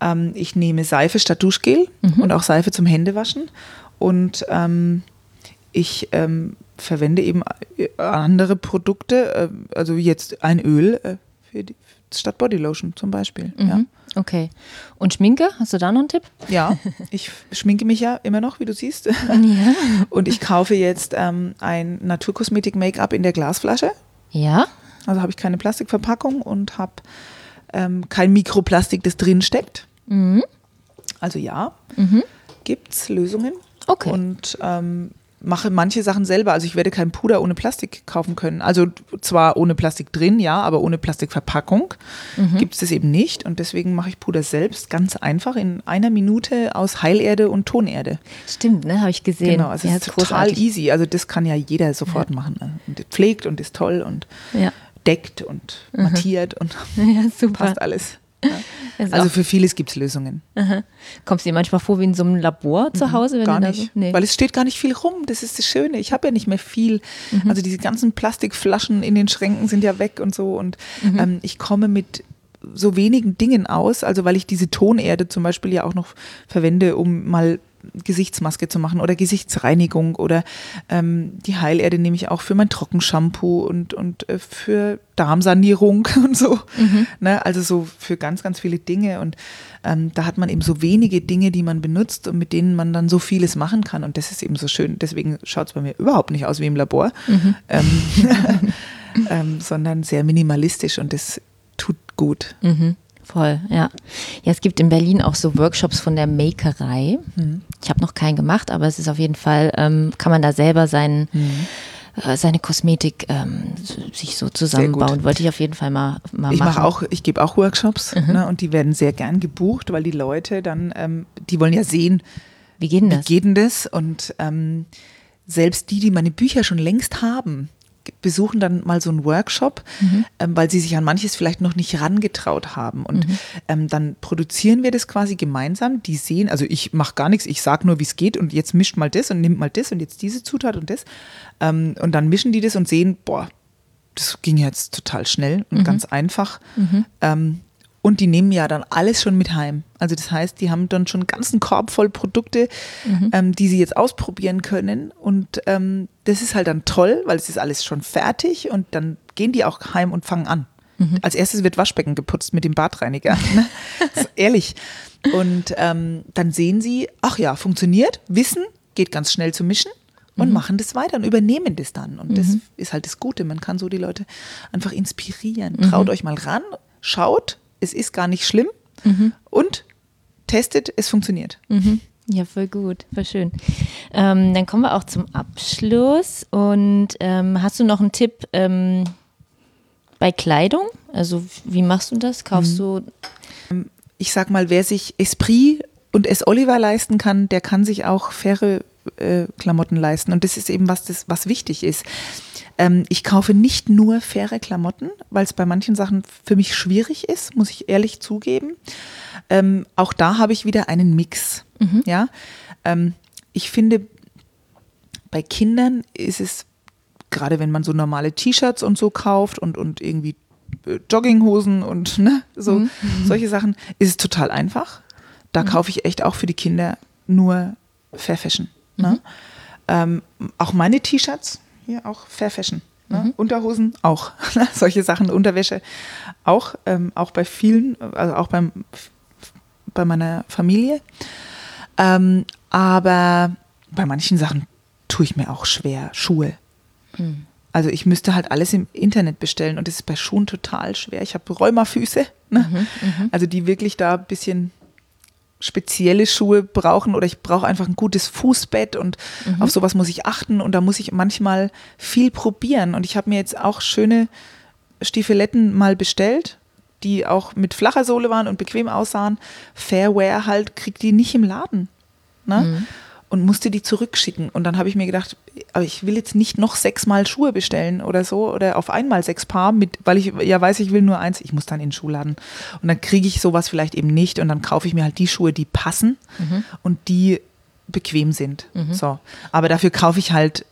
Ähm, ich nehme Seife statt Duschgel und auch Seife zum Händewaschen. Und ähm, ich ähm, verwende eben äh, andere Produkte, äh, also jetzt ein Öl äh, für die, statt Bodylotion zum Beispiel. Ja. Mhm. Okay. Und Schminke? Hast du da noch einen Tipp? ja, ich schminke mich ja immer noch, wie du siehst. Ja. Und ich kaufe jetzt ähm, ein Naturkosmetik-Make-up in der Glasflasche. Ja? Also habe ich keine Plastikverpackung und habe ähm, kein Mikroplastik, das drin steckt. Mhm. Also ja, gibt es Lösungen. Okay. Und ähm, mache manche Sachen selber. Also ich werde kein Puder ohne Plastik kaufen können. Also zwar ohne Plastik drin, ja, aber ohne Plastikverpackung gibt es das eben nicht. Und deswegen mache ich Puder selbst ganz einfach in einer Minute aus Heilerde und Tonerde. Stimmt, ne? Habe ich gesehen. Genau, also ja, es ist total easy. Also das kann ja jeder sofort machen. ne? Und pflegt und ist toll und Ja. deckt und mattiert und ja, passt alles. Ja. Also für vieles gibt es Lösungen. Aha. Kommst du dir manchmal vor wie in so einem Labor zu Hause? Wenn Gar nicht. So? Nee. Weil es steht gar nicht viel rum. Das ist das Schöne. Ich habe ja nicht mehr viel. Mhm. Also diese ganzen Plastikflaschen in den Schränken sind ja weg und so. Und Mhm. ähm, ich komme mit so wenigen Dingen aus. Also weil ich diese Tonerde zum Beispiel ja auch noch verwende, um mal Gesichtsmaske zu machen oder Gesichtsreinigung oder ähm, die Heilerde nehme ich auch für mein Trockenshampoo und, und äh, für Darmsanierung und so. Ne? Also so für ganz, ganz viele Dinge und ähm, da hat man eben so wenige Dinge, die man benutzt und mit denen man dann so vieles machen kann und das ist eben so schön. Deswegen schaut es bei mir überhaupt nicht aus wie im Labor, ähm, ähm, sondern sehr minimalistisch und das tut gut. Mhm. Voll, ja. Ja, es gibt in Berlin auch so Workshops von der Makerei. Mhm. Ich habe noch keinen gemacht, aber es ist auf jeden Fall, ähm, kann man da selber seinen, Mhm. äh, seine Kosmetik ähm, sich so zusammenbauen. Wollte ich auf jeden Fall mal, mal Ich machen. mache auch, ich gebe auch Workshops ne, und die werden sehr gern gebucht, weil die Leute dann, ähm, die wollen ja sehen, Wie geht denn wie das? geht denn das? Und ähm, selbst die, die meine Bücher schon längst haben, besuchen dann mal so einen Workshop, ähm, weil sie sich an manches vielleicht noch nicht rangetraut haben. Und ähm, dann produzieren wir das quasi gemeinsam. Die sehen, also ich mache gar nichts, ich sage nur, wie es geht und jetzt mischt mal das und nimmt mal das und jetzt diese Zutat und das. Ähm, und dann mischen die das und sehen, boah, das ging jetzt total schnell und ganz einfach. Ähm, und die nehmen ja dann alles schon mit heim. Also das heißt, die haben dann schon einen ganzen Korb voll Produkte, ähm, die sie jetzt ausprobieren können. Und ähm, das ist halt dann toll, weil es ist alles schon fertig und dann gehen die auch heim und fangen an. Als erstes wird Waschbecken geputzt mit dem Badreiniger. ne? Ehrlich. Und ähm, dann sehen sie, ach ja, funktioniert, wissen, geht ganz schnell zu mischen und machen das weiter und übernehmen das dann. Und das ist halt das Gute. Man kann so die Leute einfach inspirieren. Traut euch mal ran, schaut, es ist gar nicht schlimm und testet, es funktioniert. Mhm. Ja, voll gut, voll schön. Ähm, dann kommen wir auch zum Abschluss. Und ähm, hast du noch einen Tipp ähm, bei Kleidung? Also wie machst du das? Kaufst du ich sag mal, wer sich Esprit und S. Oliver leisten kann, der kann sich auch faire Klamotten leisten. Und das ist eben was, das, was wichtig ist. Ähm, ich kaufe nicht nur faire Klamotten, weil es bei manchen Sachen für mich schwierig ist, muss ich ehrlich zugeben. Ähm, auch da habe ich wieder einen Mix. Ja, ähm, ich finde, bei Kindern ist es gerade wenn man so normale T-Shirts und so kauft und, und irgendwie äh, Jogginghosen und ne, so solche Sachen, ist es total einfach. Da kaufe ich echt auch für die Kinder nur Fair Fashion. Ne? Ähm, auch meine T-Shirts, hier auch Fair Fashion. Ne? Unterhosen auch. Solche Sachen, Unterwäsche auch. Ähm, auch bei vielen, also auch beim, bei meiner Familie. Ähm, aber bei manchen Sachen tue ich mir auch schwer. Schuhe. Also ich müsste halt alles im Internet bestellen und das ist bei Schuhen total schwer. Ich habe Rheumafüße, ne? also die wirklich da ein bisschen spezielle Schuhe brauchen oder ich brauche einfach ein gutes Fußbett und mhm. auf sowas muss ich achten und da muss ich manchmal viel probieren. Und ich habe mir jetzt auch schöne Stiefeletten mal bestellt, die auch mit flacher Sohle waren und bequem aussahen. Fairwear halt, kriegt die nicht im Laden. Ne? Mhm und musste die zurückschicken. Und dann habe ich mir gedacht, aber ich will jetzt nicht noch sechsmal Schuhe bestellen oder so oder auf einmal sechs Paar, mit, weil ich ja weiß, ich will nur eins. Ich muss dann in den Schuhladen. Und dann kriege ich sowas vielleicht eben nicht und dann kaufe ich mir halt die Schuhe, die passen mhm. und die bequem sind. Mhm. So. Aber dafür kaufe ich halt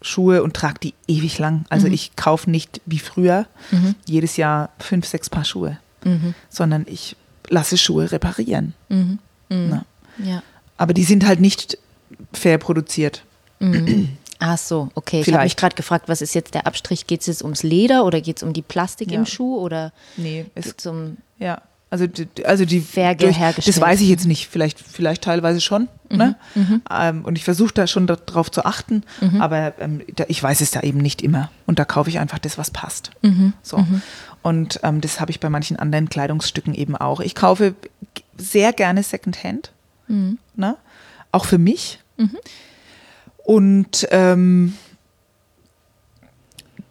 Schuhe und trage die ewig lang. Also mhm. ich kaufe nicht wie früher mhm. jedes Jahr fünf, sechs Paar Schuhe, mhm. sondern ich lasse Schuhe reparieren. Mhm. Ja. Aber die sind halt nicht fair produziert. Mhm. Ach so, okay. Ich habe mich gerade gefragt, was ist jetzt der Abstrich? Geht es jetzt ums Leder oder geht es um die Plastik ja. im Schuh oder nee, es geht um ja. Also, also die durch, das weiß ich jetzt nicht, vielleicht, vielleicht teilweise schon. Mhm. Ne? Mhm. Ähm, und ich versuche da schon darauf zu achten, mhm. aber ähm, da, ich weiß es da eben nicht immer. Und da kaufe ich einfach das, was passt. Mhm. So. Mhm. Und ähm, das habe ich bei manchen anderen Kleidungsstücken eben auch. Ich kaufe sehr gerne Secondhand. Mhm. Ne? auch für mich. Mhm. Und ähm,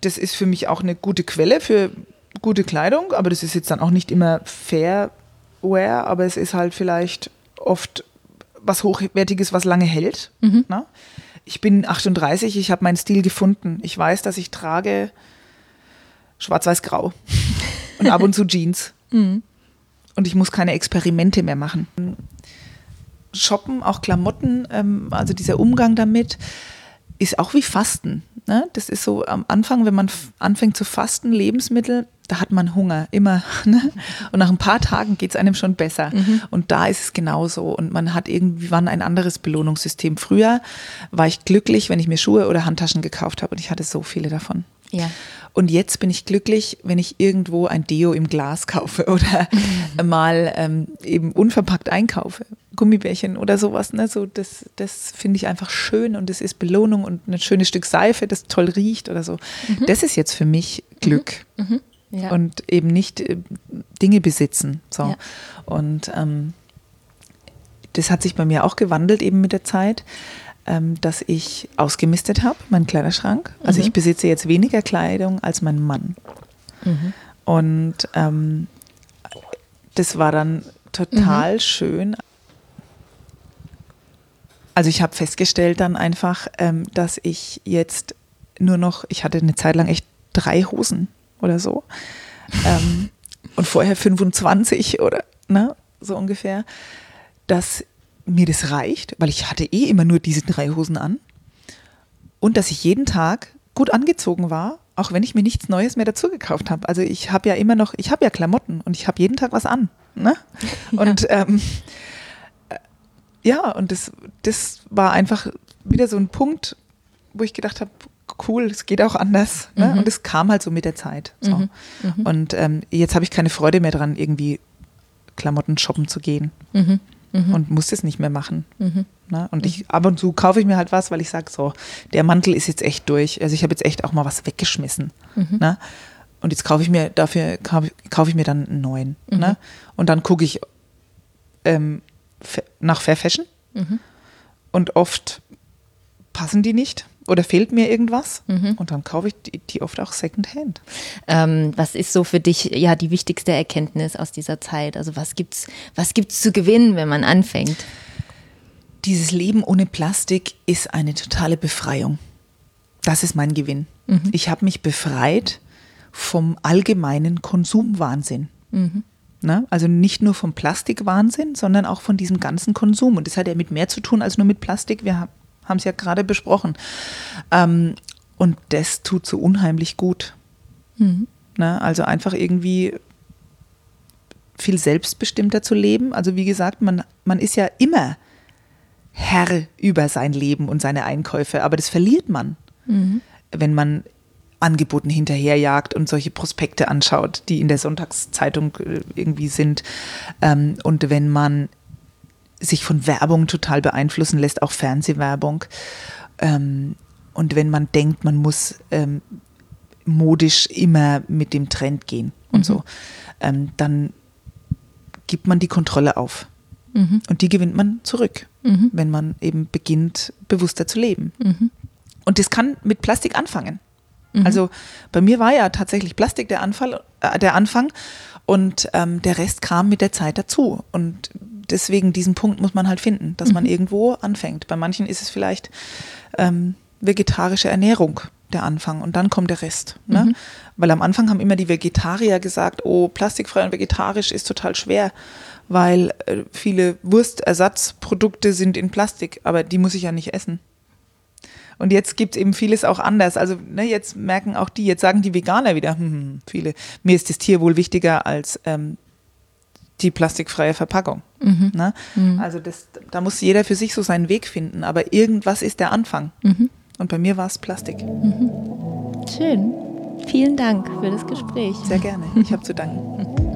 das ist für mich auch eine gute Quelle für gute Kleidung, aber das ist jetzt dann auch nicht immer Fairwear, aber es ist halt vielleicht oft was Hochwertiges, was lange hält. Mhm. Ne? Ich bin 38, ich habe meinen Stil gefunden. Ich weiß, dass ich trage schwarz-weiß-grau und ab und zu Jeans. Mhm. Und ich muss keine Experimente mehr machen. Shoppen, auch Klamotten, ähm, also dieser Umgang damit, ist auch wie Fasten. Ne? Das ist so am Anfang, wenn man anfängt zu fasten, Lebensmittel, da hat man Hunger, immer. Ne? Und nach ein paar Tagen geht es einem schon besser. Mhm. Und da ist es genauso. Und man hat irgendwann ein anderes Belohnungssystem. Früher war ich glücklich, wenn ich mir Schuhe oder Handtaschen gekauft habe und ich hatte so viele davon. Ja. Und jetzt bin ich glücklich, wenn ich irgendwo ein Deo im Glas kaufe oder mhm. mal ähm, eben unverpackt einkaufe. Gummibärchen oder sowas. Ne? So, das das finde ich einfach schön und es ist Belohnung und ein schönes Stück Seife, das toll riecht oder so. Mhm. Das ist jetzt für mich Glück. Mhm. mhm. Ja. Und eben nicht äh, Dinge besitzen. So. Ja. Und ähm, das hat sich bei mir auch gewandelt eben mit der Zeit ähm, dass ich ausgemistet habe, meinen Kleiderschrank. Also mhm. ich besitze jetzt weniger Kleidung als mein Mann. Mhm. Und ähm, das war dann total mhm. schön. Also ich habe festgestellt dann einfach, ähm, dass ich jetzt nur noch, ich hatte eine Zeit lang echt drei Hosen oder so. ähm, und vorher 25 oder ne, so ungefähr, dass mir das reicht, weil ich hatte eh immer nur diese drei Hosen an und dass ich jeden Tag gut angezogen war, auch wenn ich mir nichts Neues mehr dazu gekauft habe. Also ich habe ja immer noch, ich habe ja Klamotten und ich habe jeden Tag was an. Ne? Ja. Und ähm, äh, ja, und das, das war einfach wieder so ein Punkt, wo ich gedacht habe, cool, es geht auch anders. Ne? Mhm. Und es kam halt so mit der Zeit. So. Mhm. Mhm. Und ähm, jetzt habe ich keine Freude mehr dran, irgendwie Klamotten shoppen zu gehen. Mhm mhm. und muss das nicht mehr machen. Mhm. Ne? Und ich ab und zu kaufe ich mir halt was, weil ich sage, so, der Mantel ist jetzt echt durch. Also ich habe jetzt echt auch mal was weggeschmissen. Ne? Und jetzt kaufe ich mir dafür, kaufe, kaufe ich mir dann einen neuen. Ne? Und dann gucke ich ähm, nach Fair Fashion. Mhm. Und oft passen die nicht oder fehlt mir irgendwas mhm. und dann kaufe ich die, die oft auch Secondhand. Ähm, was ist so für dich ja die wichtigste Erkenntnis aus dieser Zeit? Also was gibt's, was gibt's zu gewinnen, wenn man anfängt? Dieses Leben ohne Plastik ist eine totale Befreiung. Das ist mein Gewinn. Mhm. Ich habe mich befreit vom allgemeinen Konsumwahnsinn. Mhm. Ne? Also nicht nur vom Plastikwahnsinn, sondern auch von diesem ganzen Konsum. Und das hat ja mit mehr zu tun als nur mit Plastik. Wir haben es ja gerade besprochen. Ähm, und das tut so unheimlich gut. Mhm. Ne? Also einfach irgendwie viel selbstbestimmter zu leben. Also wie gesagt, man, man ist ja immer Herr über sein Leben und seine Einkäufe, aber das verliert man, mhm. wenn man Angeboten hinterherjagt und solche Prospekte anschaut, die in der Sonntagszeitung äh, irgendwie sind. Ähm, und wenn man sich von Werbung total beeinflussen lässt, auch Fernsehwerbung. Ähm, und wenn man denkt, man muss ähm, modisch immer mit dem Trend gehen und mhm. so, dann gibt man die Kontrolle auf. Mhm. Und die gewinnt man zurück, mhm. wenn man eben beginnt, bewusster zu leben. Mhm. Und das kann mit Plastik anfangen. Mhm. Also bei mir war ja tatsächlich Plastik der, Anfall, äh, der Anfang und ähm, der Rest kam mit der Zeit dazu. Und deswegen diesen Punkt muss man halt finden, dass man mhm. irgendwo anfängt. Bei manchen ist es vielleicht ähm, vegetarische Ernährung der Anfang und dann kommt der Rest. Ne? Mhm. Weil am Anfang haben immer die Vegetarier gesagt, oh, plastikfrei und vegetarisch ist total schwer, weil äh, viele Wurstersatzprodukte sind in Plastik, aber die muss ich ja nicht essen. Und jetzt gibt es eben vieles auch anders. Also ne, jetzt merken auch die, jetzt sagen die Veganer wieder, hm, hm viele, mir ist das Tier wohl wichtiger als ähm, die plastikfreie Verpackung. Mhm. Ne? Mhm. Also das, da muss jeder für sich so seinen Weg finden. Aber irgendwas ist der Anfang. Mhm. Und bei mir war es Plastik. Mhm. Schön. Vielen Dank für das Gespräch. Sehr gerne. Ich habe zu danken.